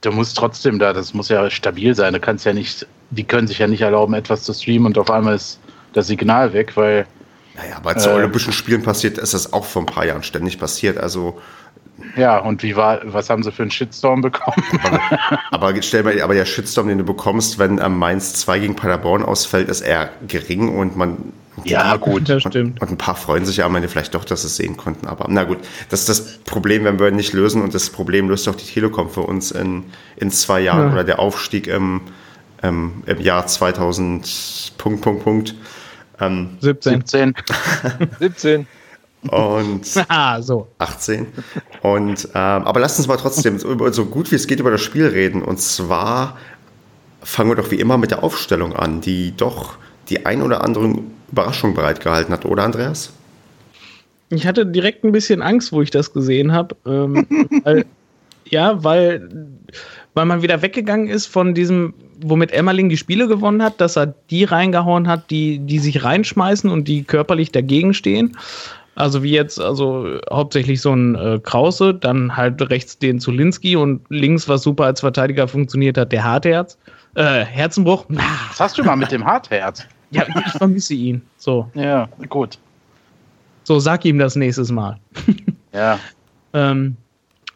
du musst trotzdem da, das muss ja stabil sein. Du kannst ja nicht, die können sich ja nicht erlauben, etwas zu streamen und auf einmal ist das Signal weg, weil naja, bei zu äh, Olympischen Spielen passiert, ist das auch vor ein paar Jahren ständig passiert. Also ja, und wie war, was haben sie für einen Shitstorm bekommen? aber, aber stell mal, aber der Shitstorm, den du bekommst, wenn ähm, Mainz 2 gegen Paderborn ausfällt, ist eher gering und man. Ja, gut. Das stimmt. Und, und, ein paar freuen sich ja am Ende vielleicht doch, dass sie es sehen konnten. Aber na gut, das ist das Problem, wenn wir nicht lösen und das Problem löst auch die Telekom für uns in, in zwei Jahren ja. oder der Aufstieg im, im, im Jahr 2000. Punkt, Punkt, Punkt. Ähm, 17. 17. 17. Und ah, so. 18. Und, ähm, aber lasst uns mal trotzdem so, gut wie es geht über das Spiel reden. Und zwar fangen wir doch wie immer mit der Aufstellung an, die doch die ein oder andere Überraschung bereitgehalten hat, oder Andreas? Ich hatte direkt ein bisschen Angst, wo ich das gesehen habe. Ähm, ja, weil, weil man wieder weggegangen ist von diesem womit Emmerling die Spiele gewonnen hat, dass er die reingehauen hat, die, die sich reinschmeißen und die körperlich dagegen stehen. Also wie jetzt, also hauptsächlich so ein äh, Krause, dann halt rechts den Zulinski und links, was super als Verteidiger funktioniert hat, der Hartherz. Äh, Herzenbruch. Was hast du mal mit dem Hartherz? Ja, ich vermisse ihn. So. Ja, gut. So, sag ihm das nächstes Mal. ja. ähm,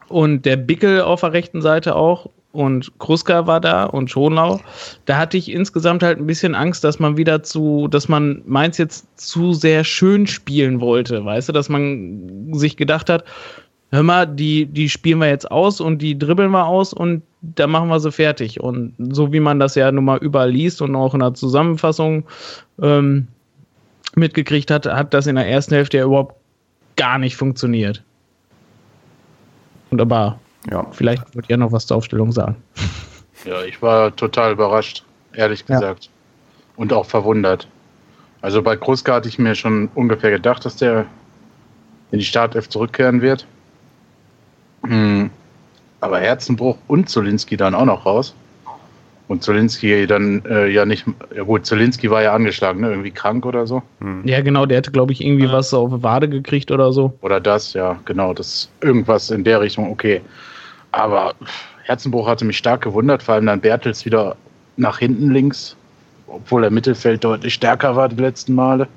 und der Bickel auf der rechten Seite auch und Kruska war da und Schonlau. Da hatte ich insgesamt halt ein bisschen Angst, dass man wieder zu, dass man Mainz jetzt zu sehr schön spielen wollte, weißt du, dass man sich gedacht hat, hör mal, die, die spielen wir jetzt aus und die dribbeln wir aus und da machen wir sie fertig. Und so wie man das ja nun mal überall liest und auch in der Zusammenfassung ähm, mitgekriegt hat, hat das in der ersten Hälfte ja überhaupt gar nicht funktioniert. Und aber ja. Vielleicht wird ihr noch was zur Aufstellung sagen. Ja, ich war total überrascht, ehrlich gesagt. Ja. Und auch verwundert. Also bei Kruska hatte ich mir schon ungefähr gedacht, dass der in die Startelf zurückkehren wird. Hm. Aber Herzenbruch und Zolinski dann auch noch raus. Und Zolinski dann äh, ja nicht, ja gut, Zolinski war ja angeschlagen, ne? irgendwie krank oder so. Hm. Ja, genau, der hätte, glaube ich, irgendwie was auf Wade gekriegt oder so. Oder das, ja, genau, das irgendwas in der Richtung, okay. Aber Herzenbruch hatte mich stark gewundert, vor allem dann Bertels wieder nach hinten links, obwohl der Mittelfeld deutlich stärker war die letzten Male.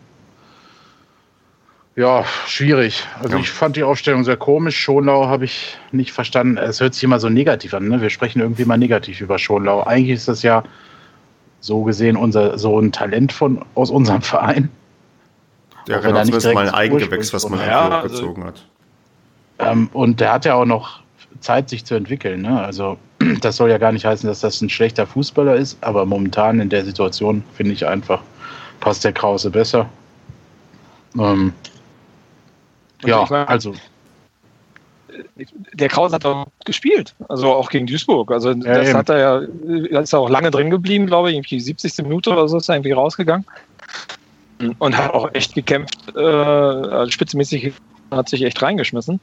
Ja, schwierig. Also ja. ich fand die Aufstellung sehr komisch. Schonlau habe ich nicht verstanden. Es hört sich immer so negativ an. Ne? Wir sprechen irgendwie mal negativ über Schonlau. Eigentlich ist das ja so gesehen unser so ein Talent von aus unserem Verein. Ja, genau, zumindest mal ein Eigengewächs, was man ja, also, gezogen hat. Ähm, und der hat ja auch noch Zeit, sich zu entwickeln. Ne? Also das soll ja gar nicht heißen, dass das ein schlechter Fußballer ist, aber momentan in der Situation finde ich einfach, passt der Krause besser. Ähm, ja, also der Kraus hat auch gespielt, also auch gegen Duisburg. Also ja, das eben. hat er ja, da ist er auch lange drin geblieben, glaube ich, irgendwie 70. Minute oder so ist er irgendwie rausgegangen und hat auch echt gekämpft, äh, also spitzenmäßig hat sich echt reingeschmissen.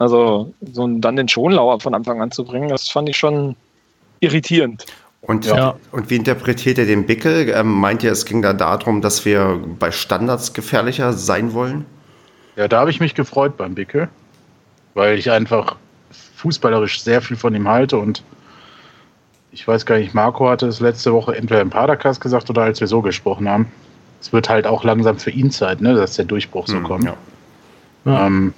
Also so dann den Schonlauer von Anfang an zu bringen, das fand ich schon irritierend. Und, ja. und wie interpretiert ihr den Bickel? Ähm, meint ihr, es ging da darum, dass wir bei Standards gefährlicher sein wollen? Ja, da habe ich mich gefreut beim Bickel weil ich einfach fußballerisch sehr viel von ihm halte und ich weiß gar nicht, Marco hatte es letzte Woche entweder im Padercast gesagt oder als wir so gesprochen haben. Es wird halt auch langsam für ihn Zeit, ne, dass der Durchbruch so mhm, kommt. Ja. Ähm,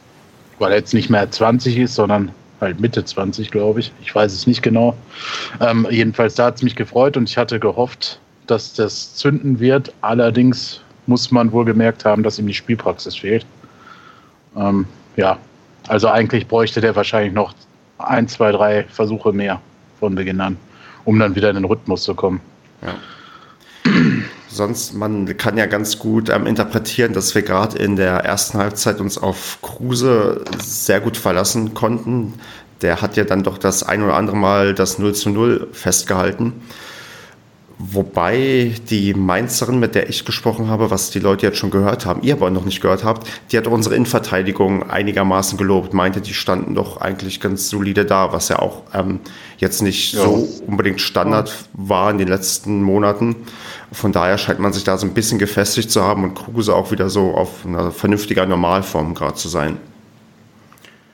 weil er jetzt nicht mehr 20 ist, sondern halt Mitte 20, glaube ich. Ich weiß es nicht genau. Ähm, jedenfalls, da hat es mich gefreut und ich hatte gehofft, dass das zünden wird. Allerdings muss man wohl gemerkt haben, dass ihm die Spielpraxis fehlt. Ähm, ja, also eigentlich bräuchte der wahrscheinlich noch ein, zwei, drei Versuche mehr von Beginn an, um dann wieder in den Rhythmus zu kommen. Ja. Sonst, man kann ja ganz gut ähm, interpretieren, dass wir gerade in der ersten Halbzeit uns auf Kruse sehr gut verlassen konnten. Der hat ja dann doch das ein oder andere Mal das 0 zu 0 festgehalten. Wobei die Mainzerin, mit der ich gesprochen habe, was die Leute jetzt schon gehört haben, ihr aber noch nicht gehört habt, die hat unsere Innenverteidigung einigermaßen gelobt, meinte, die standen doch eigentlich ganz solide da, was ja auch ähm, jetzt nicht ja. so unbedingt Standard war in den letzten Monaten. Von daher scheint man sich da so ein bisschen gefestigt zu haben und Kruse auch wieder so auf einer vernünftiger Normalform gerade zu sein.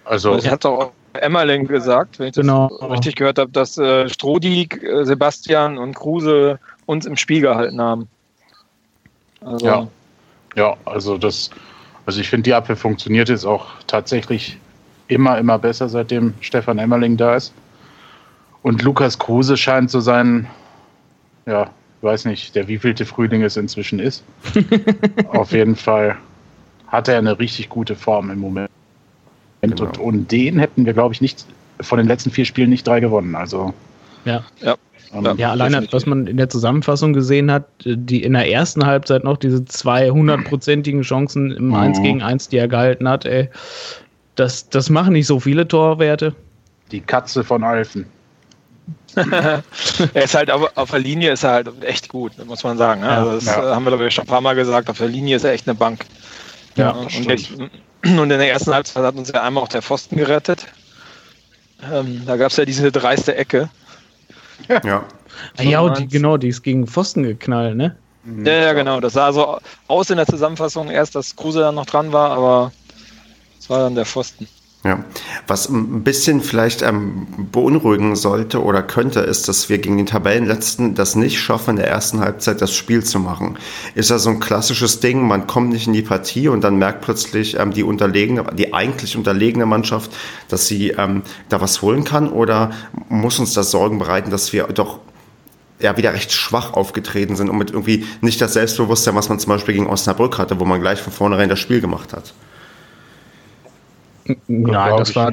Also, also hat auch Emmerling gesagt, wenn ich das genau. richtig gehört habe, dass äh, Strodig, äh, Sebastian und Kruse uns im Spiel gehalten haben. Also, ja. ja, also das, also ich finde, die Abwehr funktioniert jetzt auch tatsächlich immer, immer besser, seitdem Stefan Emmerling da ist. Und Lukas Kruse scheint zu sein, ja, weiß nicht, der wievielte Frühling es inzwischen ist. Auf jeden Fall hat er eine richtig gute Form im Moment. Genau. Und, und den hätten wir, glaube ich, nicht von den letzten vier Spielen nicht drei gewonnen. Also ja. ja. Ähm, ja, alleine, was man in der Zusammenfassung gesehen hat, die in der ersten Halbzeit noch diese zwei hundertprozentigen Chancen im mhm. 1 gegen 1, die er gehalten hat, ey, das, das machen nicht so viele Torwerte. Die Katze von Alfen. Er ist halt auf, auf, der Linie ist er halt echt gut, muss man sagen. Ne? Also das ja. haben wir, glaube ich, schon ein paar Mal gesagt. Auf der Linie ist er echt eine Bank. Ja, und, und in der ersten Halbzeit hat uns ja einmal auch der Pfosten gerettet. Ähm, da gab es ja diese dreiste Ecke. Ja. Ah, ja, die, genau, die ist gegen Pfosten geknallt, ne? Ja, ja, genau. Das sah so aus in der Zusammenfassung erst, dass Kruse dann noch dran war, aber es war dann der Pfosten. Ja, was ein bisschen vielleicht ähm, beunruhigen sollte oder könnte, ist, dass wir gegen den Tabellenletzten das nicht schaffen, in der ersten Halbzeit das Spiel zu machen. Ist ja so ein klassisches Ding, man kommt nicht in die Partie und dann merkt plötzlich ähm, die unterlegene, die eigentlich unterlegene Mannschaft, dass sie ähm, da was holen kann oder muss uns das Sorgen bereiten, dass wir doch ja, wieder recht schwach aufgetreten sind und mit irgendwie nicht das Selbstbewusstsein, was man zum Beispiel gegen Osnabrück hatte, wo man gleich von vornherein das Spiel gemacht hat. Nein, das war,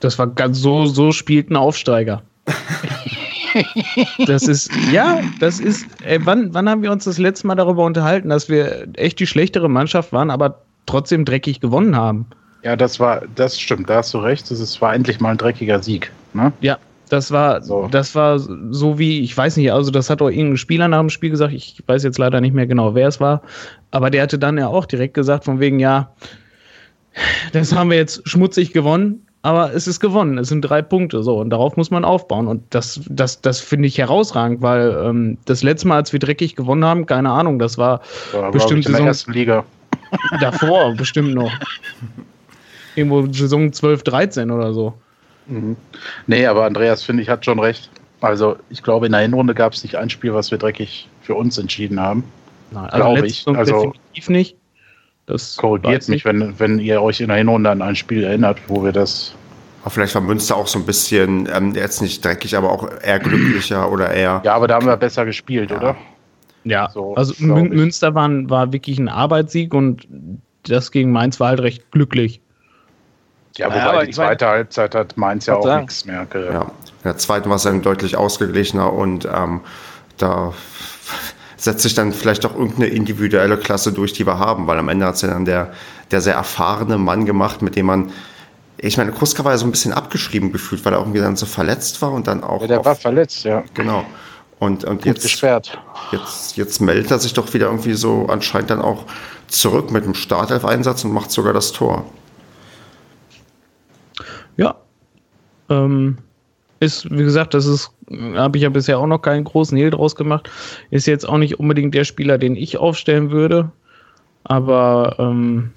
das war ganz so, so spielt ein Aufsteiger. das ist, ja, das ist, ey, wann, wann haben wir uns das letzte Mal darüber unterhalten, dass wir echt die schlechtere Mannschaft waren, aber trotzdem dreckig gewonnen haben? Ja, das war, das stimmt, da hast du recht, das war endlich mal ein dreckiger Sieg. Ne? Ja, das war, so. das war so wie, ich weiß nicht, also das hat auch irgendein Spieler nach dem Spiel gesagt, ich weiß jetzt leider nicht mehr genau, wer es war, aber der hatte dann ja auch direkt gesagt, von wegen, ja, das haben wir jetzt schmutzig gewonnen, aber es ist gewonnen. Es sind drei Punkte so und darauf muss man aufbauen. Und das, das, das finde ich herausragend, weil ähm, das letzte Mal, als wir dreckig gewonnen haben, keine Ahnung, das war ja, bestimmt in der ersten Liga. Davor bestimmt noch. Irgendwo Saison 12, 13 oder so. Mhm. Nee, aber Andreas, finde ich, hat schon recht. Also, ich glaube, in der Hinrunde gab es nicht ein Spiel, was wir dreckig für uns entschieden haben. Nein, also glaube ich. Also, definitiv nicht. Das Korrigiert mich, wenn, wenn ihr euch in der Hinrunde an ein Spiel erinnert, wo wir das. Aber vielleicht war Münster auch so ein bisschen, ähm, jetzt nicht dreckig, aber auch eher glücklicher oder eher. Ja, aber da haben wir besser gespielt, ja. oder? Ja, so, also Münster war, war wirklich ein Arbeitssieg und das gegen Mainz war halt recht glücklich. Ja, wobei ja, die zweite meine, Halbzeit hat Mainz ja auch nichts mehr. Ja, in der zweiten war es dann deutlich ausgeglichener und ähm, da setzt sich dann vielleicht auch irgendeine individuelle Klasse durch, die wir haben, weil am Ende hat es ja dann der, der sehr erfahrene Mann gemacht, mit dem man ich meine, Kruska war ja so ein bisschen abgeschrieben gefühlt, weil er irgendwie dann so verletzt war und dann auch. Ja, der war verletzt, ja. Genau. Und, und jetzt, gesperrt. Jetzt, jetzt meldet er sich doch wieder irgendwie so anscheinend dann auch zurück mit dem Startelf-Einsatz und macht sogar das Tor. Ja. Ähm, ist, wie gesagt, das ist, habe ich ja bisher auch noch keinen großen Hehl draus gemacht. Ist jetzt auch nicht unbedingt der Spieler, den ich aufstellen würde. Aber ähm,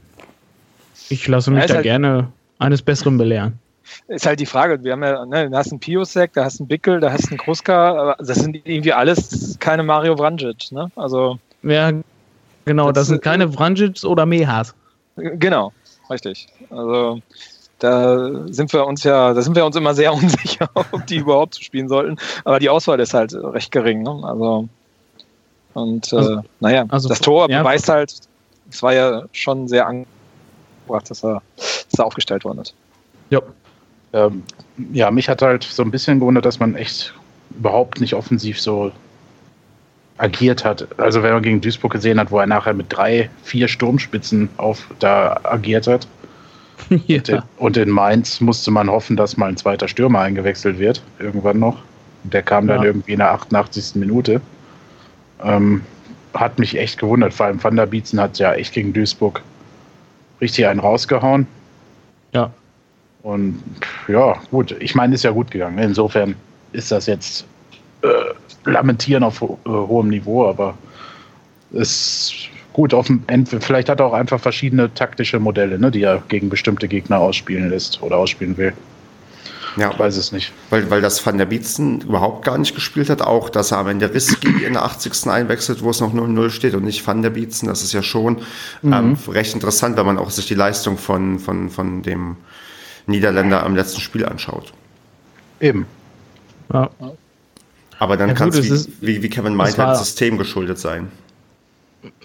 ich lasse mich da halt gerne eines Besseren belehren. Ist halt die Frage, wir haben ja, ne, da hast einen Piosek, da hast einen Bickel, da hast einen Kruska, das sind irgendwie alles keine Mario Vranjic, ne? Also. Ja, genau, das, das sind keine Vranjic oder Mehas. Genau, richtig. Also da sind wir uns ja, da sind wir uns immer sehr unsicher, ob die überhaupt zu spielen sollten. Aber die Auswahl ist halt recht gering. Ne? Also und äh, also, naja, also, das Tor ja, beweist halt, es war ja schon sehr angebracht, dass er, dass er aufgestellt worden ist. Ja. Ähm, ja, mich hat halt so ein bisschen gewundert, dass man echt überhaupt nicht offensiv so agiert hat. Also wenn man gegen Duisburg gesehen hat, wo er nachher mit drei, vier Sturmspitzen auf da agiert hat. ja. und, in, und, in, Mainz musste man hoffen, dass mal ein zweiter Stürmer eingewechselt wird, irgendwann noch. Der kam dann ja. irgendwie in der 88. Minute. Ähm, hat mich echt gewundert. Vor allem Van der Bietzen hat ja echt gegen Duisburg richtig einen rausgehauen. Ja. Und ja, gut, ich meine, ist ja gut gegangen. Insofern ist das jetzt äh, Lamentieren auf ho äh, hohem Niveau, aber es gut, auf dem vielleicht hat er auch einfach verschiedene taktische Modelle, ne, die er gegen bestimmte Gegner ausspielen lässt oder ausspielen will. Ja, ich weiß es nicht. Weil, weil das Van der Bietzen überhaupt gar nicht gespielt hat, auch, dass er am Ende Risky in der 80. einwechselt, wo es noch 0-0 steht und nicht Van der Bietzen, das ist ja schon mhm. ähm, recht interessant, wenn man auch sich die Leistung von, von, von dem Niederländer am letzten Spiel anschaut. Eben. Ja. Aber dann ja, kann es, wie, wie, Kevin meint, halt System geschuldet sein.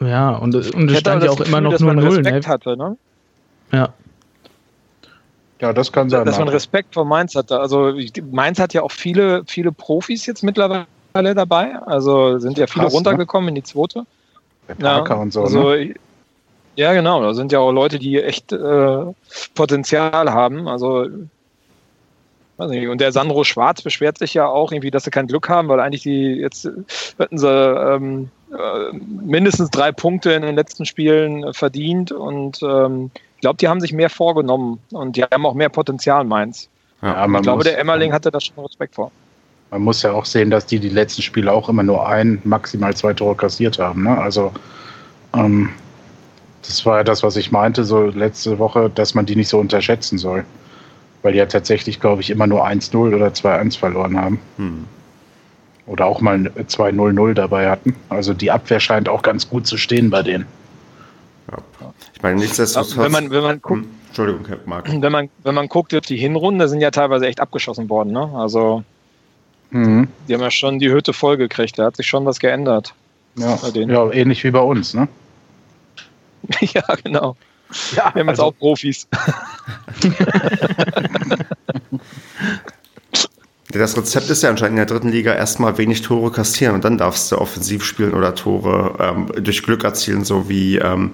Ja, und, und es stand ja auch Gefühl, immer noch nur Null. Respekt ne? hatte, ne? Ja. Ja, das kann sein. Dass man Respekt vor Mainz hatte. Also Mainz hat ja auch viele, viele Profis jetzt mittlerweile dabei. Also sind ja viele Krass, ne? runtergekommen ne? in die zweite. Ja, und so. Also, ne? Ja, genau. Da sind ja auch Leute, die echt äh, Potenzial haben. Also, weiß nicht. Und der Sandro Schwarz beschwert sich ja auch irgendwie, dass sie kein Glück haben, weil eigentlich die jetzt hätten sie ähm, äh, mindestens drei Punkte in den letzten Spielen verdient. Und ähm, ich glaube, die haben sich mehr vorgenommen und die haben auch mehr Potenzial, Mainz. Ja, ich glaube, der Emmerling hatte da schon Respekt vor. Man muss ja auch sehen, dass die die letzten Spiele auch immer nur ein, maximal zwei Tore kassiert haben. Ne? Also ähm, das war ja das, was ich meinte, so letzte Woche, dass man die nicht so unterschätzen soll. Weil die ja tatsächlich, glaube ich, immer nur 1-0 oder 2-1 verloren haben. Hm. Oder auch mal 2-0-0 dabei hatten. Also die Abwehr scheint auch ganz gut zu stehen bei denen. Ja. Ich meine, nichtsdestotrotz. Wenn man, wenn man guckt, hm. Entschuldigung, Marc. Wenn man, wenn man guckt, die Hinrunde sind ja teilweise echt abgeschossen worden. Ne? Also, mhm. die haben ja schon die Hütte voll gekriegt. Da hat sich schon was geändert. Ja, ja ähnlich wie bei uns, ne? ja, genau. Ja, wir haben also. jetzt auch Profis. Das Rezept ist ja anscheinend in der dritten Liga erstmal wenig Tore kassieren und dann darfst du offensiv spielen oder Tore ähm, durch Glück erzielen, so wie, ähm,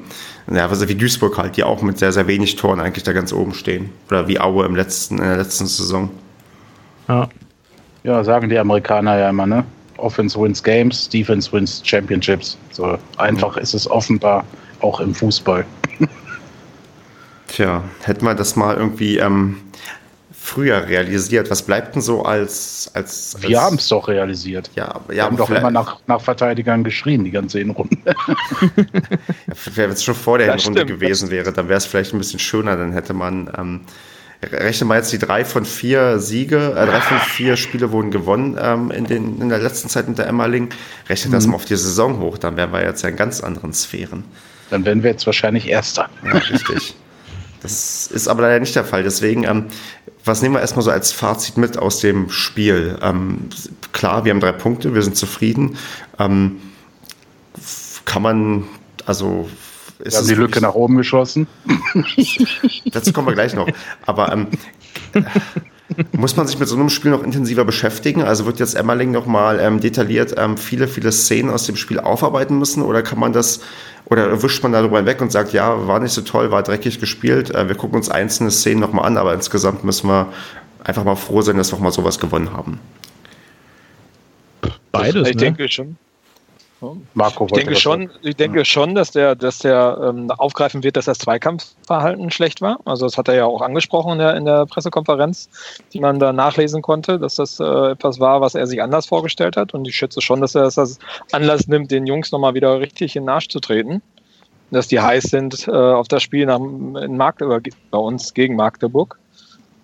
ja, also wie Duisburg halt, die auch mit sehr, sehr wenig Toren eigentlich da ganz oben stehen. Oder wie Aue im letzten, in der letzten Saison. Ja. Ja, sagen die Amerikaner ja immer, ne? Offense wins Games, Defense wins Championships. So einfach mhm. ist es offenbar auch im Fußball. Tja, hätten wir das mal irgendwie ähm, früher realisiert. Was bleibt denn so als. als, als wir haben es doch realisiert. Ja, ja, wir haben doch immer nach, nach Verteidigern geschrien, die ganze Hinrunde. ja, Wenn es schon vor der das Hinrunde stimmt, gewesen wäre, dann wäre es vielleicht ein bisschen schöner. Dann hätte man. Ähm, rechnen wir jetzt die drei von vier Siege, äh, drei von vier Spiele wurden gewonnen ähm, in, den, in der letzten Zeit mit der Emmerling. Rechnet mhm. das mal auf die Saison hoch, dann wären wir jetzt ja in ganz anderen Sphären. Dann wären wir jetzt wahrscheinlich Erster. Ja, richtig. Das ist aber leider nicht der Fall. Deswegen, ähm, was nehmen wir erstmal so als Fazit mit aus dem Spiel? Ähm, klar, wir haben drei Punkte, wir sind zufrieden. Ähm, kann man, also. Ist wir haben die Lücke nach oben geschossen. Dazu kommen wir gleich noch. Aber ähm, Muss man sich mit so einem Spiel noch intensiver beschäftigen? Also wird jetzt Emmerling nochmal ähm, detailliert ähm, viele, viele Szenen aus dem Spiel aufarbeiten müssen? Oder kann man das, oder wischt man darüber hinweg und sagt, ja, war nicht so toll, war dreckig gespielt, äh, wir gucken uns einzelne Szenen nochmal an, aber insgesamt müssen wir einfach mal froh sein, dass wir auch mal sowas gewonnen haben? Beides. Ich ne? denke schon. Marco ich denke schon, ich denke schon, dass der, dass der ähm, aufgreifen wird, dass das Zweikampfverhalten schlecht war. Also das hat er ja auch angesprochen in der, in der Pressekonferenz, die man da nachlesen konnte, dass das äh, etwas war, was er sich anders vorgestellt hat. Und ich schätze schon, dass er das als Anlass nimmt, den Jungs nochmal wieder richtig in den Arsch zu treten. Dass die heiß sind äh, auf das Spiel nach, in Magdeburg, bei uns gegen Magdeburg.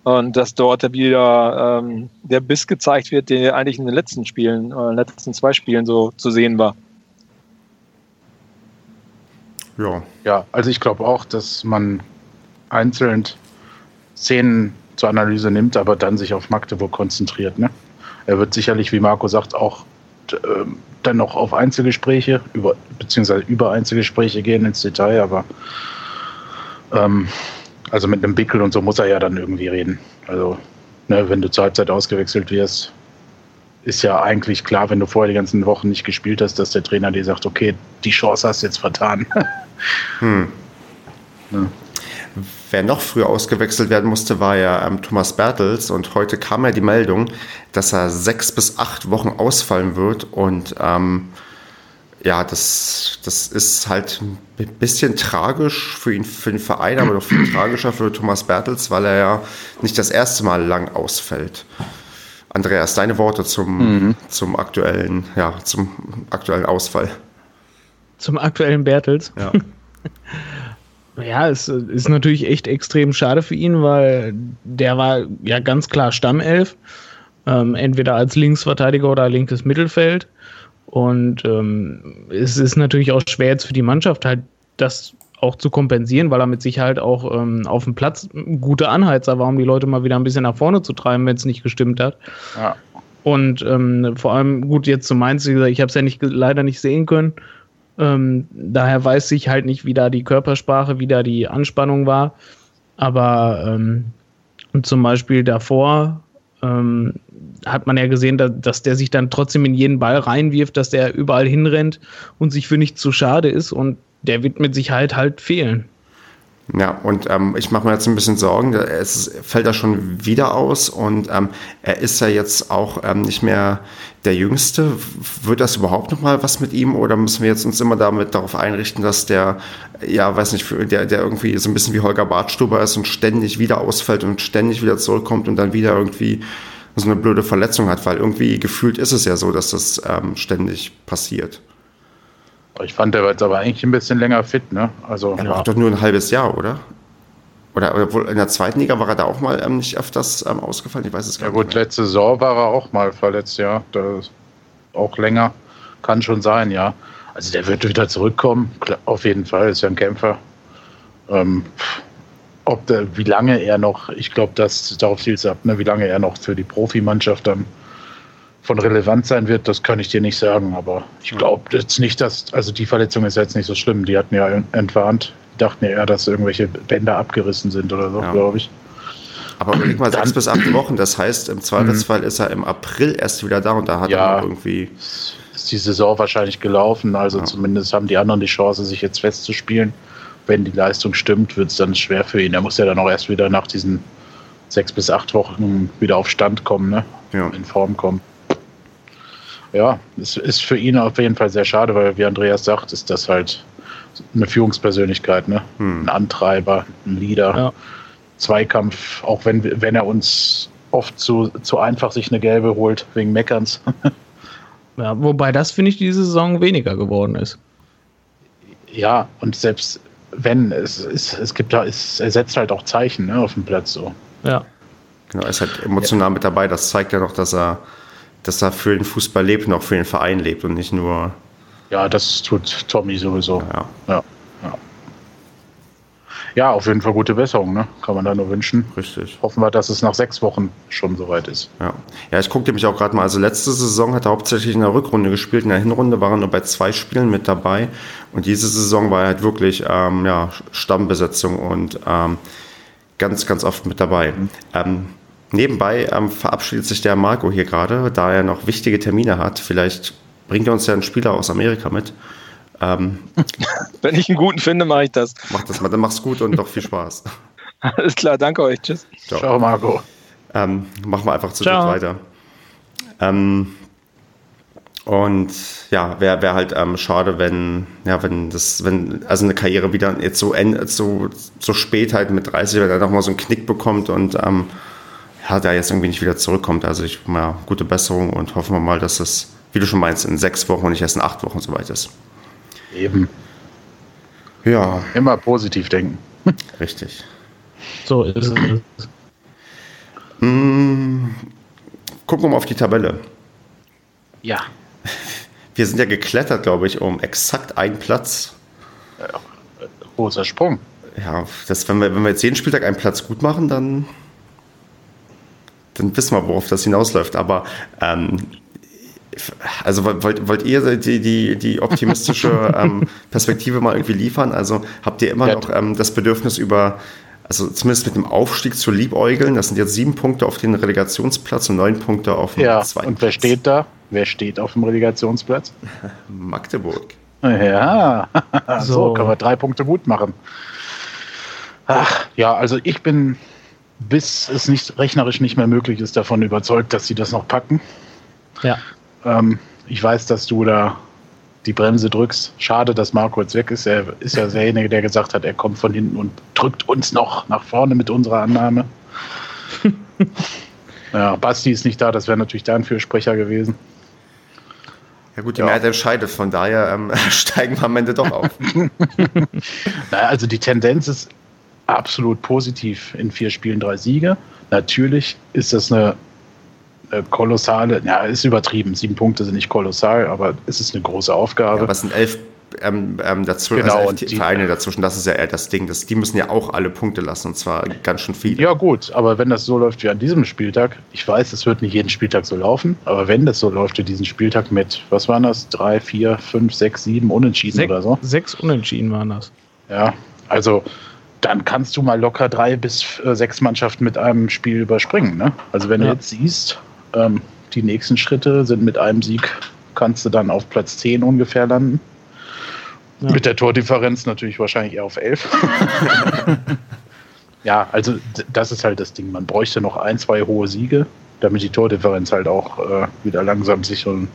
Und dass dort wieder ähm, der Biss gezeigt wird, der eigentlich in den letzten Spielen, äh, letzten zwei Spielen so zu sehen war. Ja. Ja, also ich glaube auch, dass man einzeln Szenen zur Analyse nimmt, aber dann sich auf Magdeburg konzentriert. Ne? Er wird sicherlich, wie Marco sagt, auch äh, dann noch auf Einzelgespräche, über, beziehungsweise über Einzelgespräche gehen ins Detail, aber ähm, also mit einem Bickel und so muss er ja dann irgendwie reden. Also, ne, wenn du zur Halbzeit ausgewechselt wirst, ist ja eigentlich klar, wenn du vorher die ganzen Wochen nicht gespielt hast, dass der Trainer dir sagt, okay, die Chance hast du jetzt vertan. hm. ja. Wer noch früher ausgewechselt werden musste, war ja ähm, Thomas Bertels und heute kam ja die Meldung, dass er sechs bis acht Wochen ausfallen wird und ähm, ja, das, das ist halt ein bisschen tragisch für ihn, für den Verein, aber noch viel tragischer für Thomas Bertels, weil er ja nicht das erste Mal lang ausfällt. Andreas, deine Worte zum, mhm. zum aktuellen, ja, zum aktuellen Ausfall. Zum aktuellen Bertels? Ja. ja, es ist natürlich echt extrem schade für ihn, weil der war ja ganz klar Stammelf. Ähm, entweder als Linksverteidiger oder linkes Mittelfeld. Und ähm, es ist natürlich auch schwer jetzt für die Mannschaft halt das auch zu kompensieren, weil er mit Sicherheit auch ähm, auf dem Platz ein guter Anheizer war, um die Leute mal wieder ein bisschen nach vorne zu treiben, wenn es nicht gestimmt hat. Ja. Und ähm, vor allem, gut, jetzt zu Mainz, wie gesagt, ich habe es ja nicht, leider nicht sehen können. Ähm, daher weiß ich halt nicht, wie da die Körpersprache, wie da die Anspannung war. Aber ähm, zum Beispiel davor ähm, hat man ja gesehen, dass, dass der sich dann trotzdem in jeden Ball reinwirft, dass der überall hinrennt und sich für nichts zu schade ist. Und der wird mit Sicherheit halt fehlen. Ja, und ähm, ich mache mir jetzt ein bisschen Sorgen. Es fällt da schon wieder aus und ähm, er ist ja jetzt auch ähm, nicht mehr der Jüngste. Wird das überhaupt noch mal was mit ihm oder müssen wir jetzt uns immer damit darauf einrichten, dass der, ja, weiß nicht, der, der irgendwie so ein bisschen wie Holger Bartstuber ist und ständig wieder ausfällt und ständig wieder zurückkommt und dann wieder irgendwie so eine blöde Verletzung hat, weil irgendwie gefühlt ist es ja so, dass das ähm, ständig passiert. Ich fand, der war jetzt aber eigentlich ein bisschen länger fit, ne? Also, er war doch nur ein halbes Jahr, oder? Oder obwohl in der zweiten Liga war er da auch mal ähm, nicht öfters ähm, ausgefallen? Ich weiß es gar ja, nicht. Ja, gut, mehr. letzte Saison war er auch mal verletzt, ja. Das auch länger. Kann schon sein, ja. Also der wird wieder zurückkommen, auf jeden Fall, ist ja ein Kämpfer. Ähm, ob der, wie lange er noch, ich glaube, das darauf zielt es ab, ne, wie lange er noch für die Profimannschaft dann von relevant sein wird, das kann ich dir nicht sagen. Aber ich glaube jetzt nicht, dass, also die Verletzung ist jetzt nicht so schlimm. Die hatten ja entwarnt, dachten ja eher, dass irgendwelche Bänder abgerissen sind oder so, ja. glaube ich. Aber überleg mal, sechs bis acht Wochen, das heißt, im Zweifelsfall ist er im April erst wieder da und da hat ja, er irgendwie. Ist die Saison wahrscheinlich gelaufen, also ja. zumindest haben die anderen die Chance, sich jetzt festzuspielen. Wenn die Leistung stimmt, wird es dann schwer für ihn. Er muss ja dann auch erst wieder nach diesen sechs bis acht Wochen wieder auf Stand kommen, ne? Ja. in Form kommen ja, es ist für ihn auf jeden Fall sehr schade, weil wie Andreas sagt, ist das halt eine Führungspersönlichkeit, ne? Hm. Ein Antreiber, ein Leader, ja. Zweikampf, auch wenn, wenn er uns oft zu, zu einfach sich eine gelbe holt, wegen Meckerns. ja, wobei das, finde ich, diese Saison weniger geworden ist. Ja, und selbst wenn, es, es, es gibt da, es, er setzt halt auch Zeichen ne, auf dem Platz so. Ja. Genau, er ist halt emotional ja. mit dabei. Das zeigt ja noch, dass er dass er für den Fußball lebt und auch für den Verein lebt und nicht nur. Ja, das tut Tommy sowieso. Ja. Ja, ja. ja auf jeden Fall gute Besserung, ne? Kann man da nur wünschen. Richtig. Hoffen wir, dass es nach sechs Wochen schon soweit ist. Ja, ja ich guckte mich auch gerade mal. Also letzte Saison hat er hauptsächlich in der Rückrunde gespielt. In der Hinrunde war er nur bei zwei Spielen mit dabei. Und diese Saison war er halt wirklich ähm, ja, Stammbesetzung und ähm, ganz, ganz oft mit dabei. Mhm. Ähm, nebenbei ähm, verabschiedet sich der Marco hier gerade, da er noch wichtige Termine hat. Vielleicht bringt er uns ja einen Spieler aus Amerika mit. Ähm, Wenn ich einen guten finde, mache ich das. Mach das mal, dann mach's gut und doch viel Spaß. Alles klar, danke euch. Tschüss. Ciao, Ciao Marco. Ähm, machen wir einfach zu dritt weiter. Ähm, und ja, wäre wär halt ähm, schade, wenn, ja, wenn das, wenn, also eine Karriere wieder jetzt so, so, so spät halt mit 30, wenn er nochmal so einen Knick bekommt und ähm, ja, da jetzt irgendwie nicht wieder zurückkommt. Also ich, ja, gute Besserung und hoffen wir mal, dass es, wie du schon meinst, in sechs Wochen und nicht erst in acht Wochen soweit ist. Eben. Ja. Immer positiv denken. Richtig. So ist es. Mmh, gucken wir mal auf die Tabelle. Ja. Wir sind ja geklettert, glaube ich, um exakt einen Platz. Ja, großer Sprung. Ja, das, wenn, wir, wenn wir jetzt jeden Spieltag einen Platz gut machen, dann, dann wissen wir, worauf das hinausläuft. Aber ähm, also wollt, wollt ihr die, die, die optimistische ähm, Perspektive mal irgendwie liefern? Also habt ihr immer ja. noch ähm, das Bedürfnis über, also zumindest mit dem Aufstieg zu liebäugeln? Das sind jetzt sieben Punkte auf den Relegationsplatz und neun Punkte auf dem ja, zweiten Und wer Platz. steht da? Wer steht auf dem Relegationsplatz? Magdeburg. Ja, so. so können wir drei Punkte gut machen. Ach, ja, also ich bin, bis es nicht rechnerisch nicht mehr möglich ist, davon überzeugt, dass sie das noch packen. Ja. Ähm, ich weiß, dass du da die Bremse drückst. Schade, dass Marco jetzt weg ist. Er ist ja derjenige, der gesagt hat, er kommt von hinten und drückt uns noch nach vorne mit unserer Annahme. ja, Basti ist nicht da, das wäre natürlich dein Fürsprecher gewesen. Ja gut, die ja. Mehrheit entscheidet, von daher ähm, steigen wir am Ende doch auf. naja, also die Tendenz ist absolut positiv in vier Spielen drei Siege. Natürlich ist das eine äh, kolossale, ja, ist übertrieben. Sieben Punkte sind nicht kolossal, aber es ist eine große Aufgabe. Ja, was sind elf ähm, ähm, dazwischen, genau, also elf Vereine die, dazwischen, das ist ja eher das Ding. Das, die müssen ja auch alle Punkte lassen und zwar ganz schön viele. Ja, gut, aber wenn das so läuft wie an diesem Spieltag, ich weiß, es wird nicht jeden Spieltag so laufen, aber wenn das so läuft wie diesen Spieltag mit, was waren das? Drei, vier, fünf, sechs, sieben Unentschieden sechs, oder so? Sechs Unentschieden waren das. Ja, also dann kannst du mal locker drei bis äh, sechs Mannschaften mit einem Spiel überspringen. Ne? Also wenn ja. du jetzt siehst, ähm, die nächsten Schritte sind mit einem Sieg, kannst du dann auf Platz 10 ungefähr landen. Ja. Mit der Tordifferenz natürlich wahrscheinlich eher auf 11. ja, also das ist halt das Ding. Man bräuchte noch ein, zwei hohe Siege, damit die Tordifferenz halt auch äh, wieder langsam sich schon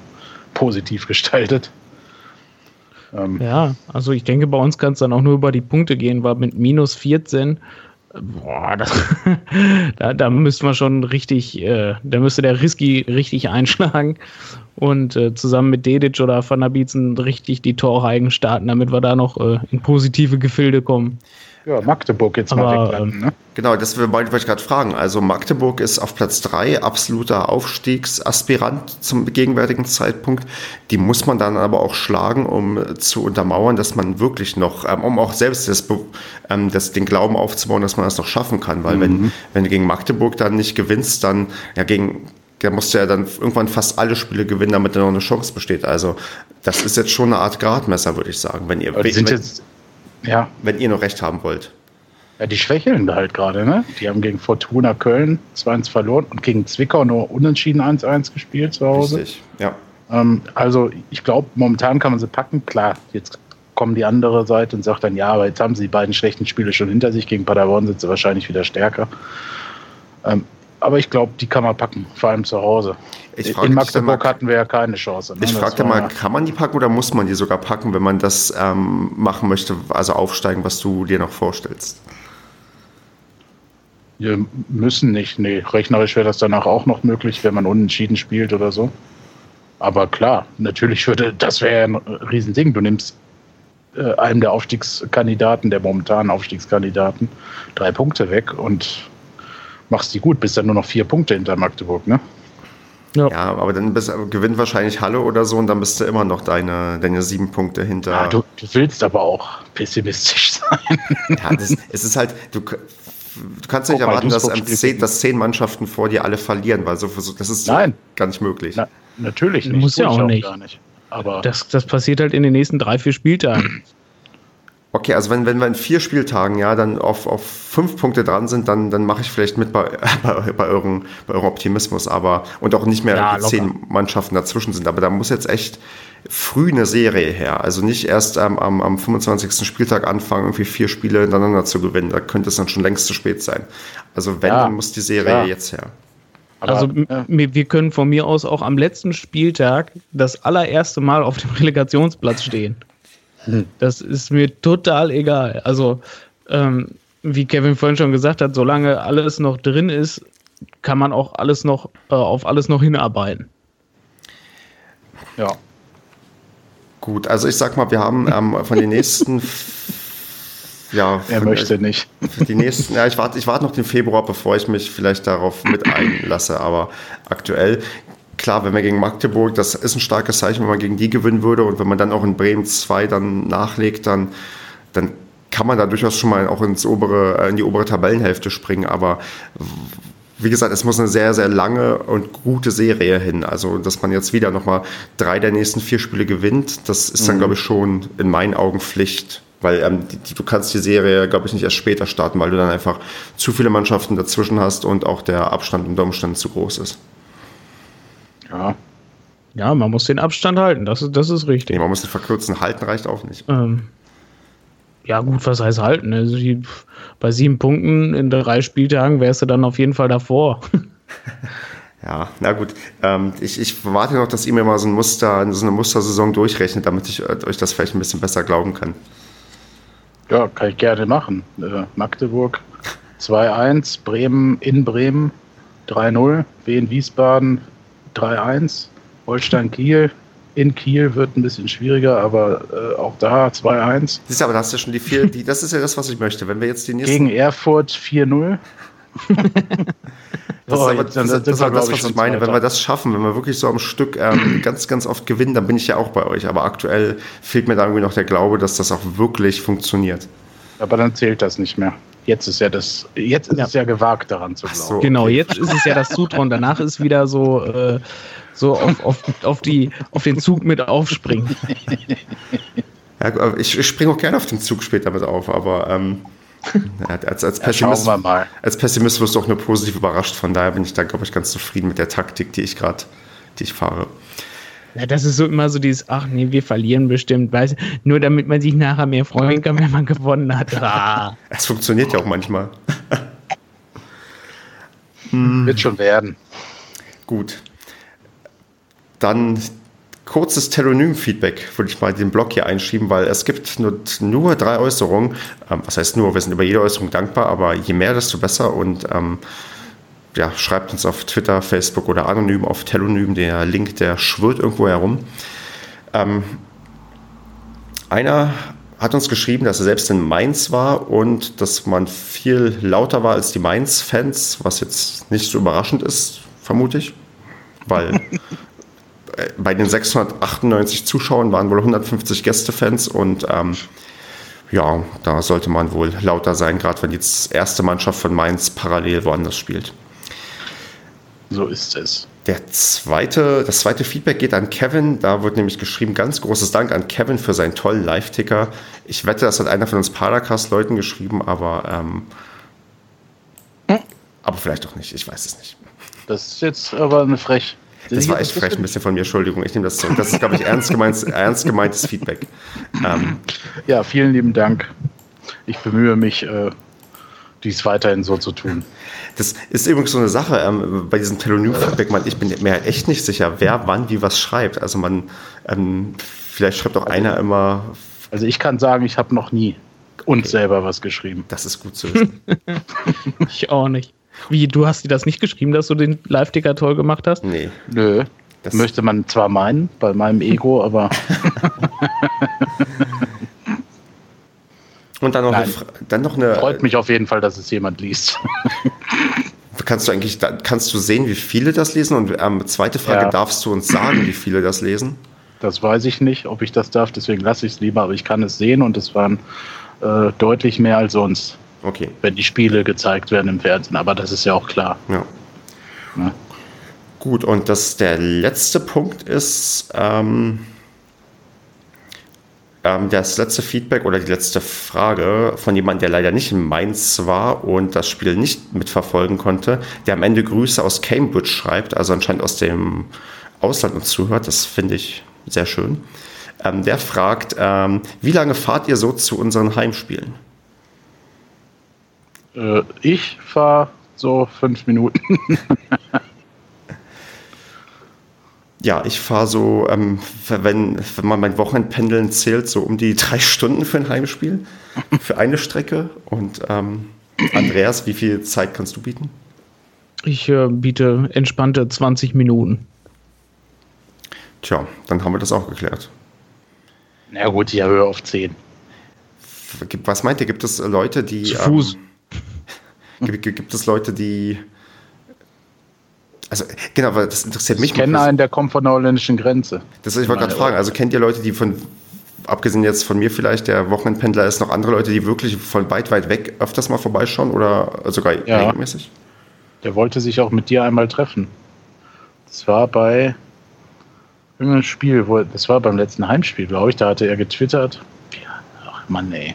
positiv gestaltet. Ähm, ja, also ich denke, bei uns kann es dann auch nur über die Punkte gehen, weil mit minus 14 Boah, das, da, da müsste man schon richtig, äh, da müsste der Risky richtig einschlagen und äh, zusammen mit Dedic oder Van der Bietzen richtig die Torreigen starten, damit wir da noch äh, in positive Gefilde kommen. Ja, Magdeburg jetzt Aber, mal weglanden, ne? Genau, das wollte ich gerade fragen. Also Magdeburg ist auf Platz 3, absoluter Aufstiegsaspirant zum gegenwärtigen Zeitpunkt. Die muss man dann aber auch schlagen, um zu untermauern, dass man wirklich noch, ähm, um auch selbst das, ähm, das, den Glauben aufzubauen, dass man das noch schaffen kann. Weil mhm. wenn, wenn du gegen Magdeburg dann nicht gewinnst, dann ja gegen der musste ja dann irgendwann fast alle Spiele gewinnen, damit er noch eine Chance besteht. Also das ist jetzt schon eine Art Gradmesser, würde ich sagen. Wenn ihr, wenn, jetzt, ja. wenn ihr noch recht haben wollt. Ja, die schwächeln da halt gerade, ne? Die haben gegen Fortuna Köln 2-1 verloren und gegen Zwickau nur unentschieden 1-1 gespielt zu Hause. Richtig, ja. Ähm, also ich glaube, momentan kann man sie packen. Klar, jetzt kommen die andere Seite und sagt dann, ja, aber jetzt haben sie die beiden schlechten Spiele schon hinter sich. Gegen Paderborn sind sie wahrscheinlich wieder stärker. Ähm, aber ich glaube, die kann man packen, vor allem zu Hause. In Magdeburg hatten wir ja keine Chance. Ne? Ich fragte mal, kann man die packen oder muss man die sogar packen, wenn man das ähm, machen möchte, also aufsteigen, was du dir noch vorstellst? Wir müssen nicht. Nee, rechnerisch wäre das danach auch noch möglich, wenn man unentschieden spielt oder so. Aber klar, natürlich würde, das wäre ein Riesending. Du nimmst äh, einem der Aufstiegskandidaten, der momentanen Aufstiegskandidaten, drei Punkte weg und machst die gut, bist dann nur noch vier Punkte hinter Magdeburg, ne? Ja. ja, aber dann bist, gewinnt wahrscheinlich Halle oder so und dann bist du immer noch deine, deine sieben Punkte hinter. Ja, du, du willst aber auch pessimistisch sein. Ja, das, es ist halt, du, du kannst nicht erwarten, dass, zehn, dass zehn Mannschaften vor dir alle verlieren, weil so, das ist so Nein. gar nicht möglich. Na, natürlich nicht. Muss ja auch, auch nicht. nicht. Aber das, das passiert halt in den nächsten drei, vier Spieltagen. Okay, also wenn, wenn wir in vier Spieltagen ja dann auf, auf fünf Punkte dran sind, dann, dann mache ich vielleicht mit bei, bei, bei, eurem, bei eurem Optimismus, aber und auch nicht mehr ja, zehn Mannschaften dazwischen sind. Aber da muss jetzt echt früh eine Serie her. Also nicht erst ähm, am, am 25. Spieltag anfangen, irgendwie vier Spiele hintereinander zu gewinnen. Da könnte es dann schon längst zu spät sein. Also wenn, ja, dann muss die Serie ja. jetzt her. Aber, also ja. wir können von mir aus auch am letzten Spieltag das allererste Mal auf dem Relegationsplatz stehen. Das ist mir total egal. Also, ähm, wie Kevin vorhin schon gesagt hat, solange alles noch drin ist, kann man auch alles noch äh, auf alles noch hinarbeiten. Ja. Gut, also ich sag mal, wir haben ähm, von den nächsten ja, er möchte nicht. Die nächsten, ja, ich warte ich warte noch den Februar, bevor ich mich vielleicht darauf mit einlasse. Aber aktuell klar, wenn wir gegen Magdeburg, das ist ein starkes Zeichen, wenn man gegen die gewinnen würde und wenn man dann auch in Bremen 2 dann nachlegt, dann, dann kann man da durchaus schon mal auch ins obere, äh, in die obere Tabellenhälfte springen, aber wie gesagt, es muss eine sehr, sehr lange und gute Serie hin. Also, dass man jetzt wieder nochmal drei der nächsten vier Spiele gewinnt, das ist dann, mhm. glaube ich, schon in meinen Augen Pflicht. Weil ähm, die, die, du kannst die Serie, glaube ich, nicht erst später starten, weil du dann einfach zu viele Mannschaften dazwischen hast und auch der Abstand unter Umständen zu groß ist. Ja. Ja, man muss den Abstand halten, das ist, das ist richtig. Nee, man muss den verkürzen, halten reicht auch nicht. Ähm, ja, gut, was heißt halten? Also die, bei sieben Punkten in drei Spieltagen wärst du dann auf jeden Fall davor. Ja, na gut. Ähm, ich, ich warte noch, dass ihr mir mal so ein Muster, so eine Mustersaison durchrechnet, damit ich äh, euch das vielleicht ein bisschen besser glauben kann. Ja, kann ich gerne machen. Äh, Magdeburg 2-1, Bremen in Bremen 3-0, Wien Wiesbaden 3-1. Holstein Kiel. In Kiel wird ein bisschen schwieriger, aber äh, auch da 2-1. Siehst du, aber da hast du schon die vier, die, das ist ja das, was ich möchte. Wenn wir jetzt die nächsten. Gegen Erfurt 4-0. Das ist aber das, das, das, das, das was ich meine. Wenn wir das schaffen, wenn wir wirklich so am Stück ähm, ganz, ganz oft gewinnen, dann bin ich ja auch bei euch. Aber aktuell fehlt mir da irgendwie noch der Glaube, dass das auch wirklich funktioniert. Aber dann zählt das nicht mehr. Jetzt ist ja das, jetzt ist ja. es ja gewagt, daran zu glauben. So, okay. Genau, jetzt ist es ja das Zutrauen. Danach ist wieder so, äh, so auf, auf, auf, die, auf den Zug mit aufspringen. Ja, ich, ich springe auch gerne auf den Zug später mit auf, aber ähm, als, als, Pessimist, ja, als Pessimist wirst du auch nur positiv überrascht. Von daher bin ich da, glaube ich, ganz zufrieden mit der Taktik, die ich gerade, die ich fahre. Ja, das ist so immer so dieses, ach nee, wir verlieren bestimmt, weiß, nur damit man sich nachher mehr freuen kann, wenn man gewonnen hat. Ah. Es funktioniert ja auch manchmal. hm. Wird schon werden. Gut. Dann kurzes Telonym-Feedback würde ich mal den Blog hier einschieben, weil es gibt nur, nur drei Äußerungen. Ähm, was heißt nur? Wir sind über jede Äußerung dankbar, aber je mehr, desto besser. Und ähm, ja, schreibt uns auf Twitter, Facebook oder anonym auf Telonym. Der Link, der schwirrt irgendwo herum. Ähm, einer hat uns geschrieben, dass er selbst in Mainz war und dass man viel lauter war als die Mainz-Fans, was jetzt nicht so überraschend ist, vermute ich. Weil bei den 698 Zuschauern waren wohl 150 Gästefans und ähm, ja, da sollte man wohl lauter sein, gerade wenn die erste Mannschaft von Mainz parallel woanders spielt. So ist es. Der zweite, das zweite Feedback geht an Kevin. Da wird nämlich geschrieben, ganz großes Dank an Kevin für seinen tollen Live-Ticker. Ich wette, das hat einer von uns Paracast-Leuten geschrieben, aber, ähm, hm? aber vielleicht auch nicht. Ich weiß es nicht. Das ist jetzt aber eine frech. Das war echt frech ein bisschen von mir, Entschuldigung. Ich nehme das zurück. Das ist, glaube ich, ernst, gemeint, ernst gemeintes Feedback. Ähm, ja, vielen lieben Dank. Ich bemühe mich, äh, dies weiterhin so zu tun. Das ist übrigens so eine Sache ähm, bei diesem Telonym-Feedback. Ich bin mir halt echt nicht sicher, wer wann wie was schreibt. Also man, ähm, vielleicht schreibt auch einer immer. Also ich kann sagen, ich habe noch nie uns okay. selber was geschrieben. Das ist gut zu wissen. ich auch nicht. Wie, du hast dir das nicht geschrieben, dass du den Live-Ticker toll gemacht hast? Nee. Nö. Das möchte man zwar meinen, bei meinem Ego, aber. Und dann noch, eine, dann noch eine. Freut mich auf jeden Fall, dass es jemand liest. kannst du eigentlich, kannst du sehen, wie viele das lesen? Und ähm, zweite Frage, ja. darfst du uns sagen, wie viele das lesen? Das weiß ich nicht, ob ich das darf, deswegen lasse ich es lieber, aber ich kann es sehen und es waren äh, deutlich mehr als sonst. Okay. Wenn die Spiele gezeigt werden im Fernsehen, aber das ist ja auch klar. Ja. ja. Gut, und das der letzte Punkt ist, ähm, das letzte Feedback oder die letzte Frage von jemandem, der leider nicht in Mainz war und das Spiel nicht mitverfolgen konnte, der am Ende Grüße aus Cambridge schreibt, also anscheinend aus dem Ausland uns zuhört. Das finde ich sehr schön. Ähm, der fragt, ähm, wie lange fahrt ihr so zu unseren Heimspielen? Äh, ich fahre so fünf Minuten. ja, ich fahre so, ähm, wenn, wenn man mein Wochenendpendeln zählt, so um die drei Stunden für ein Heimspiel, für eine Strecke. Und ähm, Andreas, wie viel Zeit kannst du bieten? Ich äh, biete entspannte 20 Minuten. Tja, dann haben wir das auch geklärt. Na gut, ich erhöhe auf 10. Was meint ihr? Gibt es Leute, die. Zu Fuß. Ähm, gibt, gibt, es Leute, die. Also, genau, weil das interessiert mich. Ich kenne einen, der kommt von der holländischen Grenze. Das, ich wollte gerade fragen, also kennt ihr Leute, die von, abgesehen jetzt von mir vielleicht, der Wochenendpendler ist, noch andere Leute, die wirklich von weit, weit weg öfters mal vorbeischauen oder sogar ja. regelmäßig? Der wollte sich auch mit dir einmal treffen. Das war bei irgendein Spiel, wo, das war beim letzten Heimspiel, glaube ich, da hatte er getwittert. Ach Mann, ey.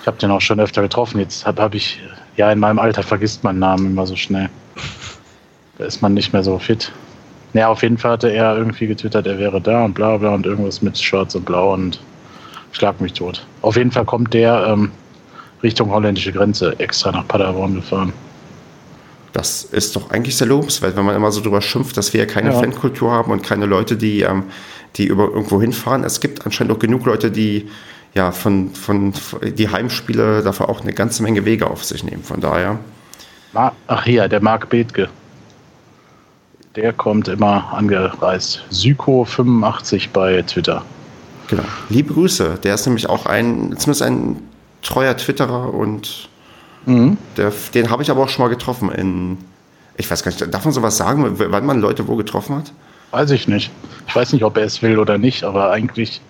Ich habe den auch schon öfter getroffen. Jetzt habe hab ich, ja, in meinem Alter vergisst man Namen immer so schnell. Da ist man nicht mehr so fit. Naja, auf jeden Fall hatte er irgendwie getwittert, er wäre da und bla bla und irgendwas mit Schwarz und Blau und schlag mich tot. Auf jeden Fall kommt der ähm, Richtung holländische Grenze extra nach Paderborn gefahren. Das ist doch eigentlich sehr lobenswert, wenn man immer so drüber schimpft, dass wir ja keine ja. Fankultur haben und keine Leute, die, ähm, die über irgendwo hinfahren. Es gibt anscheinend auch genug Leute, die ja von, von, die Heimspiele dafür auch eine ganze Menge Wege auf sich nehmen. Von daher. Ach hier, der Marc Bethke. Der kommt immer angereist. Syko85 bei Twitter. Genau. Liebe Grüße. Der ist nämlich auch ein, zumindest ein treuer Twitterer und Mhm. Der, den habe ich aber auch schon mal getroffen in, ich weiß gar nicht, darf man sowas sagen, wann man Leute wo getroffen hat? Weiß ich nicht. Ich weiß nicht, ob er es will oder nicht, aber eigentlich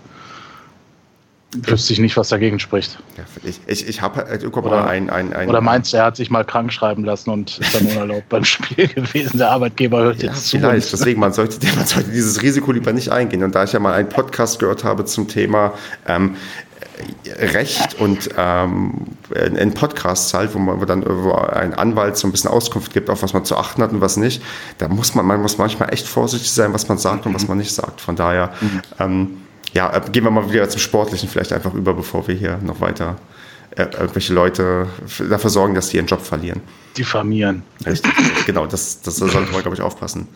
wüsste ich nicht, was dagegen spricht. Ja, ich ich, ich habe halt oder, ein, ein, ein, Oder meinst du, er hat sich mal krank schreiben lassen und ist dann unerlaubt beim Spiel gewesen? Der Arbeitgeber hört ja, jetzt zu. Vielleicht, deswegen, man sollte, man sollte dieses Risiko lieber nicht eingehen. Und da ich ja mal einen Podcast gehört habe zum Thema ähm, Recht und ähm, in Podcasts halt, wo man wo dann wo ein Anwalt so ein bisschen Auskunft gibt, auf was man zu achten hat und was nicht, da muss man, man muss manchmal echt vorsichtig sein, was man sagt und was man nicht sagt. Von daher, mhm. ähm, ja, äh, gehen wir mal wieder zum Sportlichen vielleicht einfach über, bevor wir hier noch weiter äh, irgendwelche Leute dafür sorgen, dass die ihren Job verlieren. Diffamieren. Richtig, genau, das, das sollte man, glaube ich, aufpassen.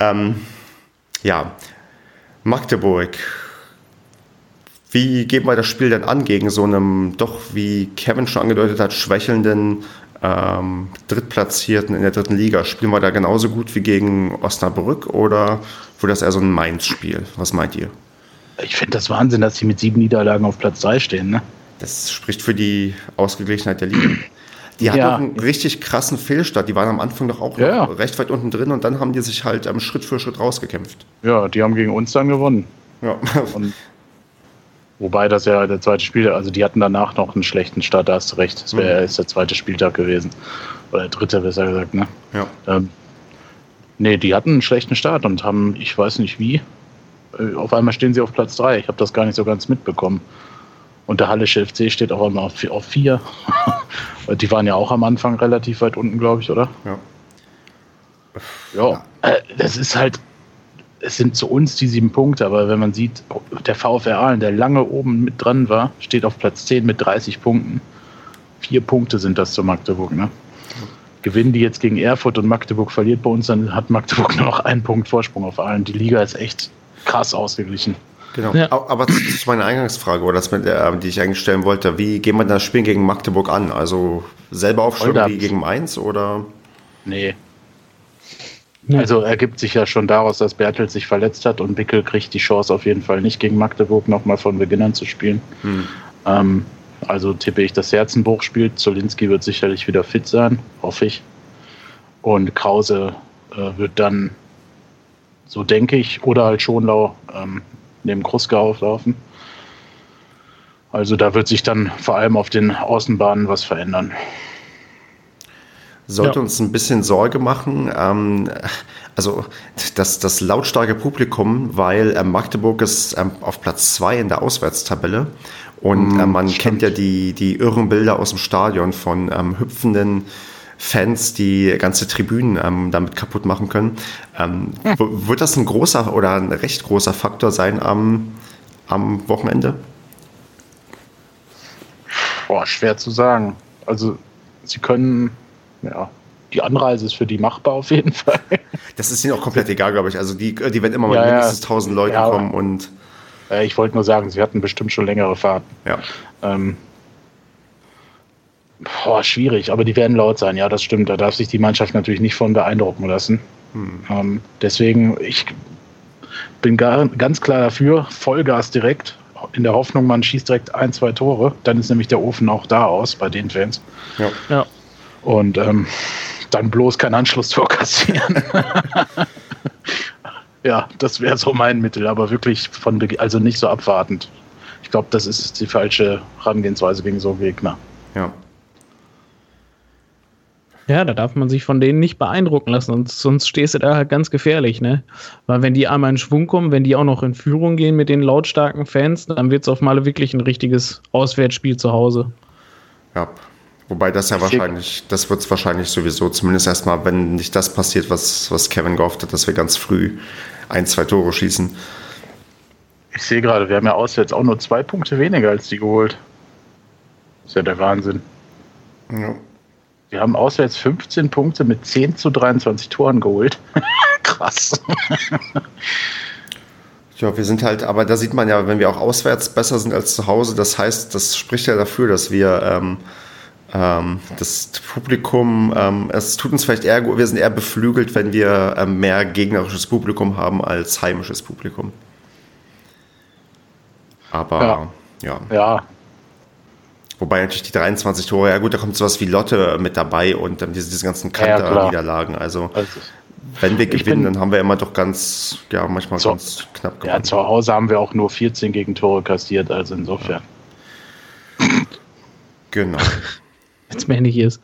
Ähm, ja, Magdeburg wie geht man das Spiel denn an gegen so einem doch, wie Kevin schon angedeutet hat, schwächelnden ähm, Drittplatzierten in der dritten Liga? Spielen wir da genauso gut wie gegen Osnabrück oder wird das eher so ein Mainz-Spiel? Was meint ihr? Ich finde das Wahnsinn, dass sie mit sieben Niederlagen auf Platz 3 stehen. Ne? Das spricht für die Ausgeglichenheit der Liga. Die hatten ja. einen richtig krassen Fehlstart. Die waren am Anfang doch auch ja. recht weit unten drin und dann haben die sich halt ähm, Schritt für Schritt rausgekämpft. Ja, die haben gegen uns dann gewonnen. Ja. Und Wobei das ja der zweite Spiel, also die hatten danach noch einen schlechten Start, da hast du recht. Das wäre mhm. der zweite Spieltag gewesen. Oder der dritte, besser gesagt, ne? Ja. Ähm, nee, die hatten einen schlechten Start und haben, ich weiß nicht wie, auf einmal stehen sie auf Platz 3. Ich habe das gar nicht so ganz mitbekommen. Und der Hallische FC steht auch einmal auf 4. die waren ja auch am Anfang relativ weit unten, glaube ich, oder? Ja. Ja, äh, das ist halt, es sind zu uns die sieben Punkte, aber wenn man sieht, der VfR Aalen, der lange oben mit dran war, steht auf Platz 10 mit 30 Punkten. Vier Punkte sind das zu Magdeburg. Ne? Gewinnen die jetzt gegen Erfurt und Magdeburg verliert bei uns, dann hat Magdeburg nur noch einen Punkt Vorsprung auf Aalen. Die Liga ist echt krass ausgeglichen. Genau. Ja. Aber das ist meine Eingangsfrage, oder das, äh, die ich eigentlich stellen wollte. Wie geht man das Spiel gegen Magdeburg an? Also selber aufstellen wie gegen Mainz oder? Nee, also ergibt sich ja schon daraus, dass Bertel sich verletzt hat und Bickel kriegt die Chance auf jeden Fall nicht gegen Magdeburg nochmal von Beginn an zu spielen. Hm. Ähm, also tippe ich, dass Herzenbruch spielt. Zolinski wird sicherlich wieder fit sein, hoffe ich. Und Krause äh, wird dann, so denke ich, oder halt Schonlau ähm, neben Kruska auflaufen. Also da wird sich dann vor allem auf den Außenbahnen was verändern. sollte ja. uns ein bisschen Sorge machen. Ähm, also das, das lautstarke Publikum, weil äh, Magdeburg ist ähm, auf Platz zwei in der Auswärtstabelle. Und äh, man stimmt. kennt ja die, die irren Bilder aus dem Stadion von ähm, hüpfenden Fans, die ganze Tribünen ähm, damit kaputt machen können. Ähm, hm. Wird das ein großer oder ein recht großer Faktor sein am, am Wochenende? Boah, schwer zu sagen. Also sie können, ja, die Anreise ist für die machbar auf jeden Fall. Das ist ihnen auch komplett egal, glaube ich. Also die, die werden immer mal ja, mindestens 1000 Leute ja, kommen und. Äh, ich wollte nur sagen, sie hatten bestimmt schon längere Fahrten. Ja. Ähm, boah, schwierig, aber die werden laut sein. Ja, das stimmt. Da darf sich die Mannschaft natürlich nicht von beeindrucken lassen. Hm. Ähm, deswegen, ich bin gar, ganz klar dafür, Vollgas direkt, in der Hoffnung, man schießt direkt ein, zwei Tore. Dann ist nämlich der Ofen auch da aus bei den Fans. Ja. ja. Und ähm, dann bloß kein Anschlusstor kassieren. ja, das wäre so mein Mittel, aber wirklich von, also nicht so abwartend. Ich glaube, das ist die falsche Herangehensweise gegen so Gegner. Ja. Ja, da darf man sich von denen nicht beeindrucken lassen, sonst, sonst stehst du da halt ganz gefährlich, ne? Weil wenn die einmal in Schwung kommen, wenn die auch noch in Führung gehen mit den lautstarken Fans, dann wird es auf Male wirklich ein richtiges Auswärtsspiel zu Hause. Ja, wobei das ja wahrscheinlich, das wird es wahrscheinlich sowieso, zumindest erstmal, wenn nicht das passiert, was, was Kevin gehofft hat, dass wir ganz früh ein, zwei Tore schießen. Ich sehe gerade, wir haben ja auswärts auch nur zwei Punkte weniger als die geholt. Das ist ja der Wahnsinn. Ja. Wir haben auswärts 15 Punkte mit 10 zu 23 Toren geholt. Krass. Ja, wir sind halt, aber da sieht man ja, wenn wir auch auswärts besser sind als zu Hause, das heißt, das spricht ja dafür, dass wir ähm, ähm, das Publikum, ähm, es tut uns vielleicht eher, wir sind eher beflügelt, wenn wir ähm, mehr gegnerisches Publikum haben als heimisches Publikum. Aber ja. Ja, ja Wobei natürlich die 23 Tore, ja gut, da kommt sowas wie Lotte mit dabei und dann diese, diese ganzen Kanter-Niederlagen. Ja, also, also, wenn wir gewinnen, bin, dann haben wir immer doch ganz, ja, manchmal so, ganz knapp gewonnen. Ja, zu Hause haben wir auch nur 14 Gegentore kassiert, also insofern. Genau. Jetzt mehr nicht ist.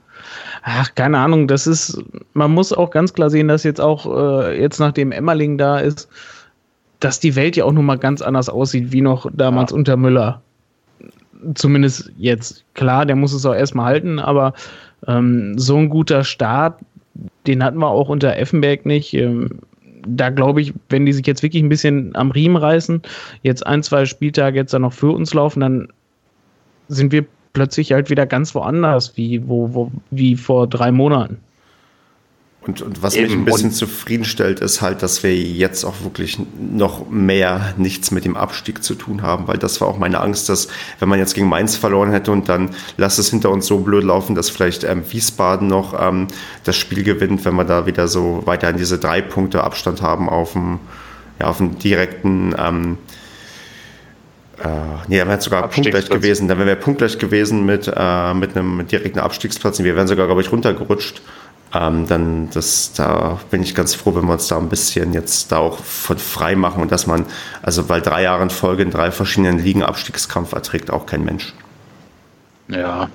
Ach, keine Ahnung, das ist, man muss auch ganz klar sehen, dass jetzt auch, äh, jetzt nachdem Emmerling da ist, dass die Welt ja auch nun mal ganz anders aussieht, wie noch damals ja. unter Müller zumindest jetzt, klar, der muss es auch erstmal halten, aber ähm, so ein guter Start, den hatten wir auch unter Effenberg nicht. Ähm, da glaube ich, wenn die sich jetzt wirklich ein bisschen am Riemen reißen, jetzt ein, zwei Spieltage jetzt dann noch für uns laufen, dann sind wir plötzlich halt wieder ganz woanders, wie, wo, wo, wie vor drei Monaten. Und, und was mich ein bisschen zufriedenstellt, ist halt, dass wir jetzt auch wirklich noch mehr nichts mit dem Abstieg zu tun haben, weil das war auch meine Angst, dass wenn man jetzt gegen Mainz verloren hätte und dann lasst es hinter uns so blöd laufen, dass vielleicht ähm, Wiesbaden noch ähm, das Spiel gewinnt, wenn wir da wieder so weiterhin diese drei Punkte Abstand haben auf dem, ja, auf dem direkten ähm, äh, nee, dann wäre es sogar punktgleich gewesen. Dann wären wir punktgleich gewesen mit, äh, mit einem direkten Abstiegsplatz. Wir wären sogar, glaube ich, runtergerutscht ähm, dann das, da bin ich ganz froh, wenn wir uns da ein bisschen jetzt da auch von frei machen und dass man, also weil drei Jahre in Folge in drei verschiedenen Ligen Abstiegskampf erträgt auch kein Mensch. Ja.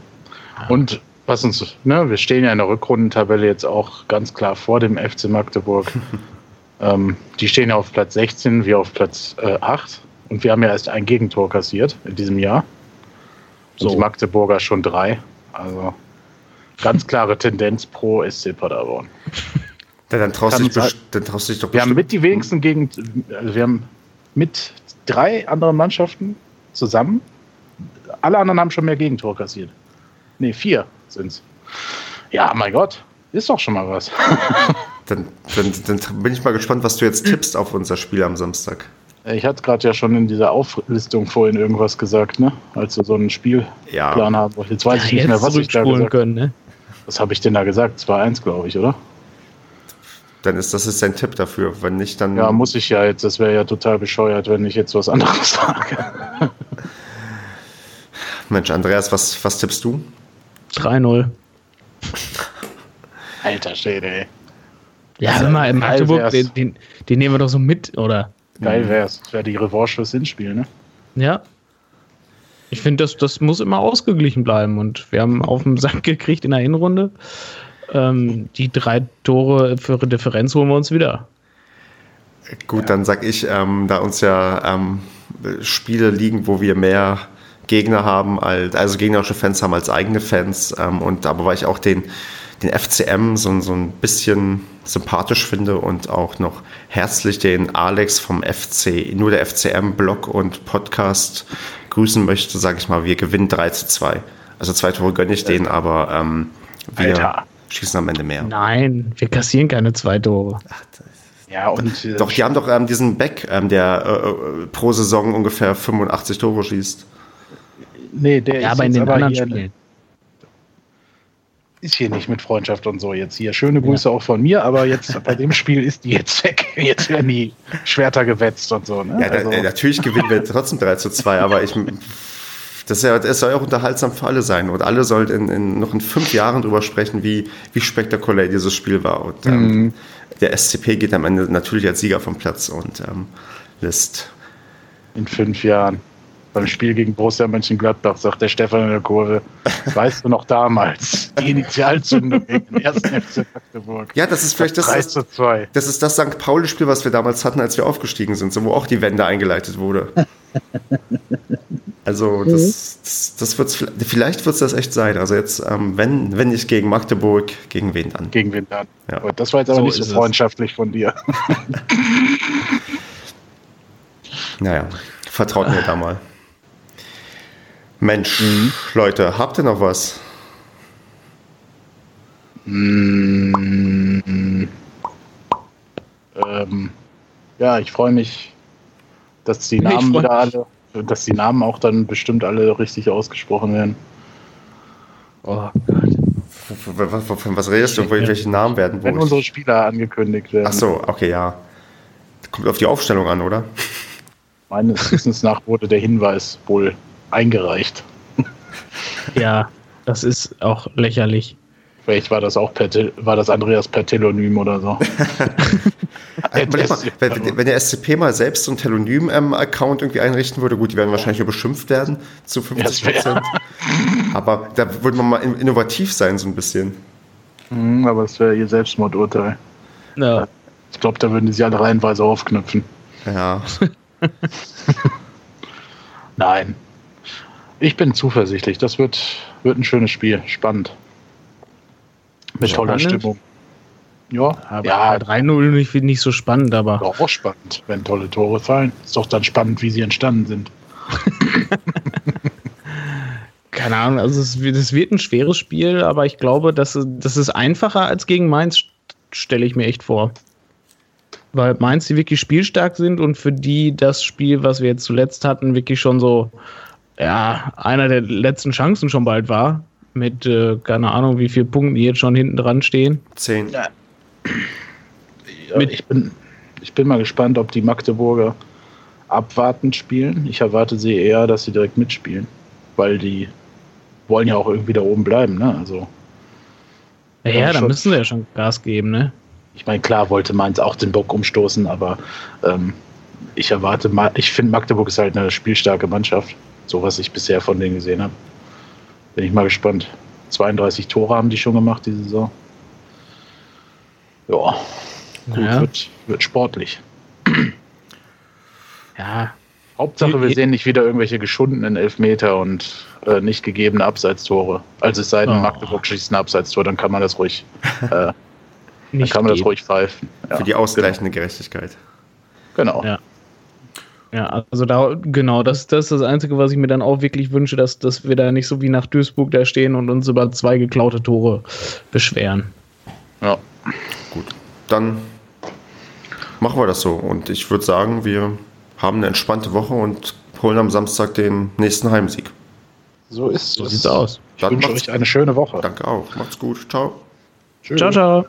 Und was uns, ne, wir stehen ja in der Rückrundentabelle jetzt auch ganz klar vor dem FC Magdeburg. ähm, die stehen ja auf Platz 16, wir auf Platz äh, 8 und wir haben ja erst ein Gegentor kassiert in diesem Jahr. So. Und die Magdeburger schon drei. Also ganz klare Tendenz pro SC Paderborn. Ja, dann, traust dich, dann traust du dich doch Wir haben mit die wenigsten gegen, also wir haben mit drei anderen Mannschaften zusammen, alle anderen haben schon mehr Gegentor kassiert. Ne, vier sind es. Ja, mein Gott, ist doch schon mal was. dann, dann, dann bin ich mal gespannt, was du jetzt tippst auf unser Spiel am Samstag. Ich hatte gerade ja schon in dieser Auflistung vorhin irgendwas gesagt, ne? Als wir so einen Spielplan ja. haben. Jetzt weiß ich nicht mehr, was ich da gesagt habe. Ne? Was habe ich denn da gesagt? 2-1, glaube ich, oder? Dann ist das ist dein Tipp dafür. Wenn nicht, dann. Ja, muss ich ja jetzt. Das wäre ja total bescheuert, wenn ich jetzt was anderes sage. Mensch, Andreas, was, was tippst du? 3-0. Alter Schäde, ey. Ja, also, mal in Magdeburg, den, den, den, nehmen wir doch so mit, oder? Geil wär's. Das wäre die Revanche fürs Hinspiel, ne? Ja, ich finde, das, das muss immer ausgeglichen bleiben. Und wir haben auf den Sack gekriegt in der Hinrunde. ähm, die drei Tore für Differenz holen wir uns wieder. Gut, ja. dann sag ich, ähm, da uns ja ähm, Spiele liegen, wo wir mehr Gegner haben, als, also gegnerische Fans haben als eigene Fans. Ähm, und aber weil ich auch den, den FCM so, so ein bisschen sympathisch finde und auch noch herzlich den Alex vom FC, nur der FCM-Blog und Podcast grüßen möchte, sage ich mal, wir gewinnen 3 zu 2. Also zwei Tore gönne ich denen, aber ähm, wir Alter. schießen am Ende mehr. Nein, wir kassieren keine zwei Tore. Ach, ja, und. Äh, doch, die haben doch ähm, diesen Beck, ähm, der äh, äh pro Saison ungefähr 85 Tore schießt. Nee, der ja, ist aber in den aber anderen Spielen. Ist hier nicht mit Freundschaft und so jetzt hier. Schöne Grüße ja. auch von mir, aber jetzt bei dem Spiel ist die jetzt weg. Jetzt werden die Schwerter gewetzt und so. Ne? Ja, also. da, natürlich gewinnen wir trotzdem 3 zu 2, aber ich. Das, ja, das soll ja auch unterhaltsam für alle sein. Und alle sollten in, in, noch in fünf Jahren drüber sprechen, wie, wie spektakulär dieses Spiel war. Und ähm, mhm. der SCP geht am Ende natürlich als Sieger vom Platz und ähm, lässt. In fünf Jahren beim Spiel gegen Borussia Mönchengladbach, sagt der Stefan in der Kurve, weißt du noch damals, die Initialzündung gegen den ersten FC Magdeburg. Ja, das ist vielleicht das, das, das ist das St. Pauli-Spiel, was wir damals hatten, als wir aufgestiegen sind, so, wo auch die Wende eingeleitet wurde. Also das, das, das wird's, vielleicht wird es das echt sein. Also jetzt, ähm, wenn, wenn nicht gegen Magdeburg, gegen wen dann? Gegen wen dann. Ja. Aber das war jetzt aber so nicht so freundschaftlich von dir. naja, vertraut mir da mal. Mensch, mhm. Leute, habt ihr noch was? Mhm. Ähm, ja, ich freue mich, dass die Namen wieder alle, dass die Namen auch dann bestimmt alle richtig ausgesprochen werden. Oh Gott. Von was redest du? Welche Namen werden wohl? Wenn unsere Spieler angekündigt werden. Ach so, okay, ja. Kommt auf die Aufstellung an, oder? Meines Wissens nach wurde der Hinweis wohl eingereicht. Ja, das ist auch lächerlich. Vielleicht war das auch per, war das Andreas per Telonym oder so. mal, wenn, wenn, der SCP mal selbst so einen Telonym-Account irgendwie einrichten würde, gut, die werden wahrscheinlich nur beschimpft werden zu 50 Prozent. aber da würde man mal innovativ sein, so ein bisschen. Mhm, aber das wäre ihr Selbstmordurteil. Ja. Ich glaube, da würden die sie alle reihenweise aufknüpfen. Ja. Nein, ich bin zuversichtlich. Das wird, wird ein schönes Spiel. Spannend. Mit toller Stimmung. Ja, aber ja. 3-0 nicht, nicht so spannend, aber. Doch auch spannend, wenn tolle Tore fallen. Ist doch dann spannend, wie sie entstanden sind. Keine Ahnung, also es, das wird ein schweres Spiel, aber ich glaube, das, das ist einfacher als gegen Mainz, stelle ich mir echt vor. Weil Mainz, die wirklich spielstark sind und für die das Spiel, was wir jetzt zuletzt hatten, wirklich schon so ja, einer der letzten Chancen schon bald war. Mit, äh, keine Ahnung, wie viele Punkten die jetzt schon hinten dran stehen. Zehn. Ja. Mit ich, bin, ich bin mal gespannt, ob die Magdeburger abwartend spielen. Ich erwarte sie eher, dass sie direkt mitspielen. Weil die wollen ja auch irgendwie da oben bleiben, ne? Also. Ja, ja da müssen sie ja schon Gas geben, ne? Ich meine, klar wollte Mainz auch den Bock umstoßen, aber ähm, ich erwarte mal, ich finde Magdeburg ist halt eine spielstarke Mannschaft so was ich bisher von denen gesehen habe. Bin ich mal gespannt. 32 Tore haben die schon gemacht diese Saison. Ja, gut, ja. Wird, wird sportlich. Ja. Hauptsache, wir sehen nicht wieder irgendwelche geschundenen Elfmeter und äh, nicht gegebene Abseitstore. Also es sei denn, oh. Magdeburg schießt ein Abseitstor, dann kann man das ruhig, äh, dann kann man das ruhig pfeifen. Ja, Für die ausgleichende genau. Gerechtigkeit. Genau. Ja. Ja, also da, genau, das, das ist das Einzige, was ich mir dann auch wirklich wünsche, dass, dass wir da nicht so wie nach Duisburg da stehen und uns über zwei geklaute Tore beschweren. Ja, gut. Dann machen wir das so. Und ich würde sagen, wir haben eine entspannte Woche und holen am Samstag den nächsten Heimsieg. So ist es. So sieht's aus. Ich wünsche euch eine schöne Woche. Danke auch. Macht's gut. Ciao. Tschüss. Ciao, ciao.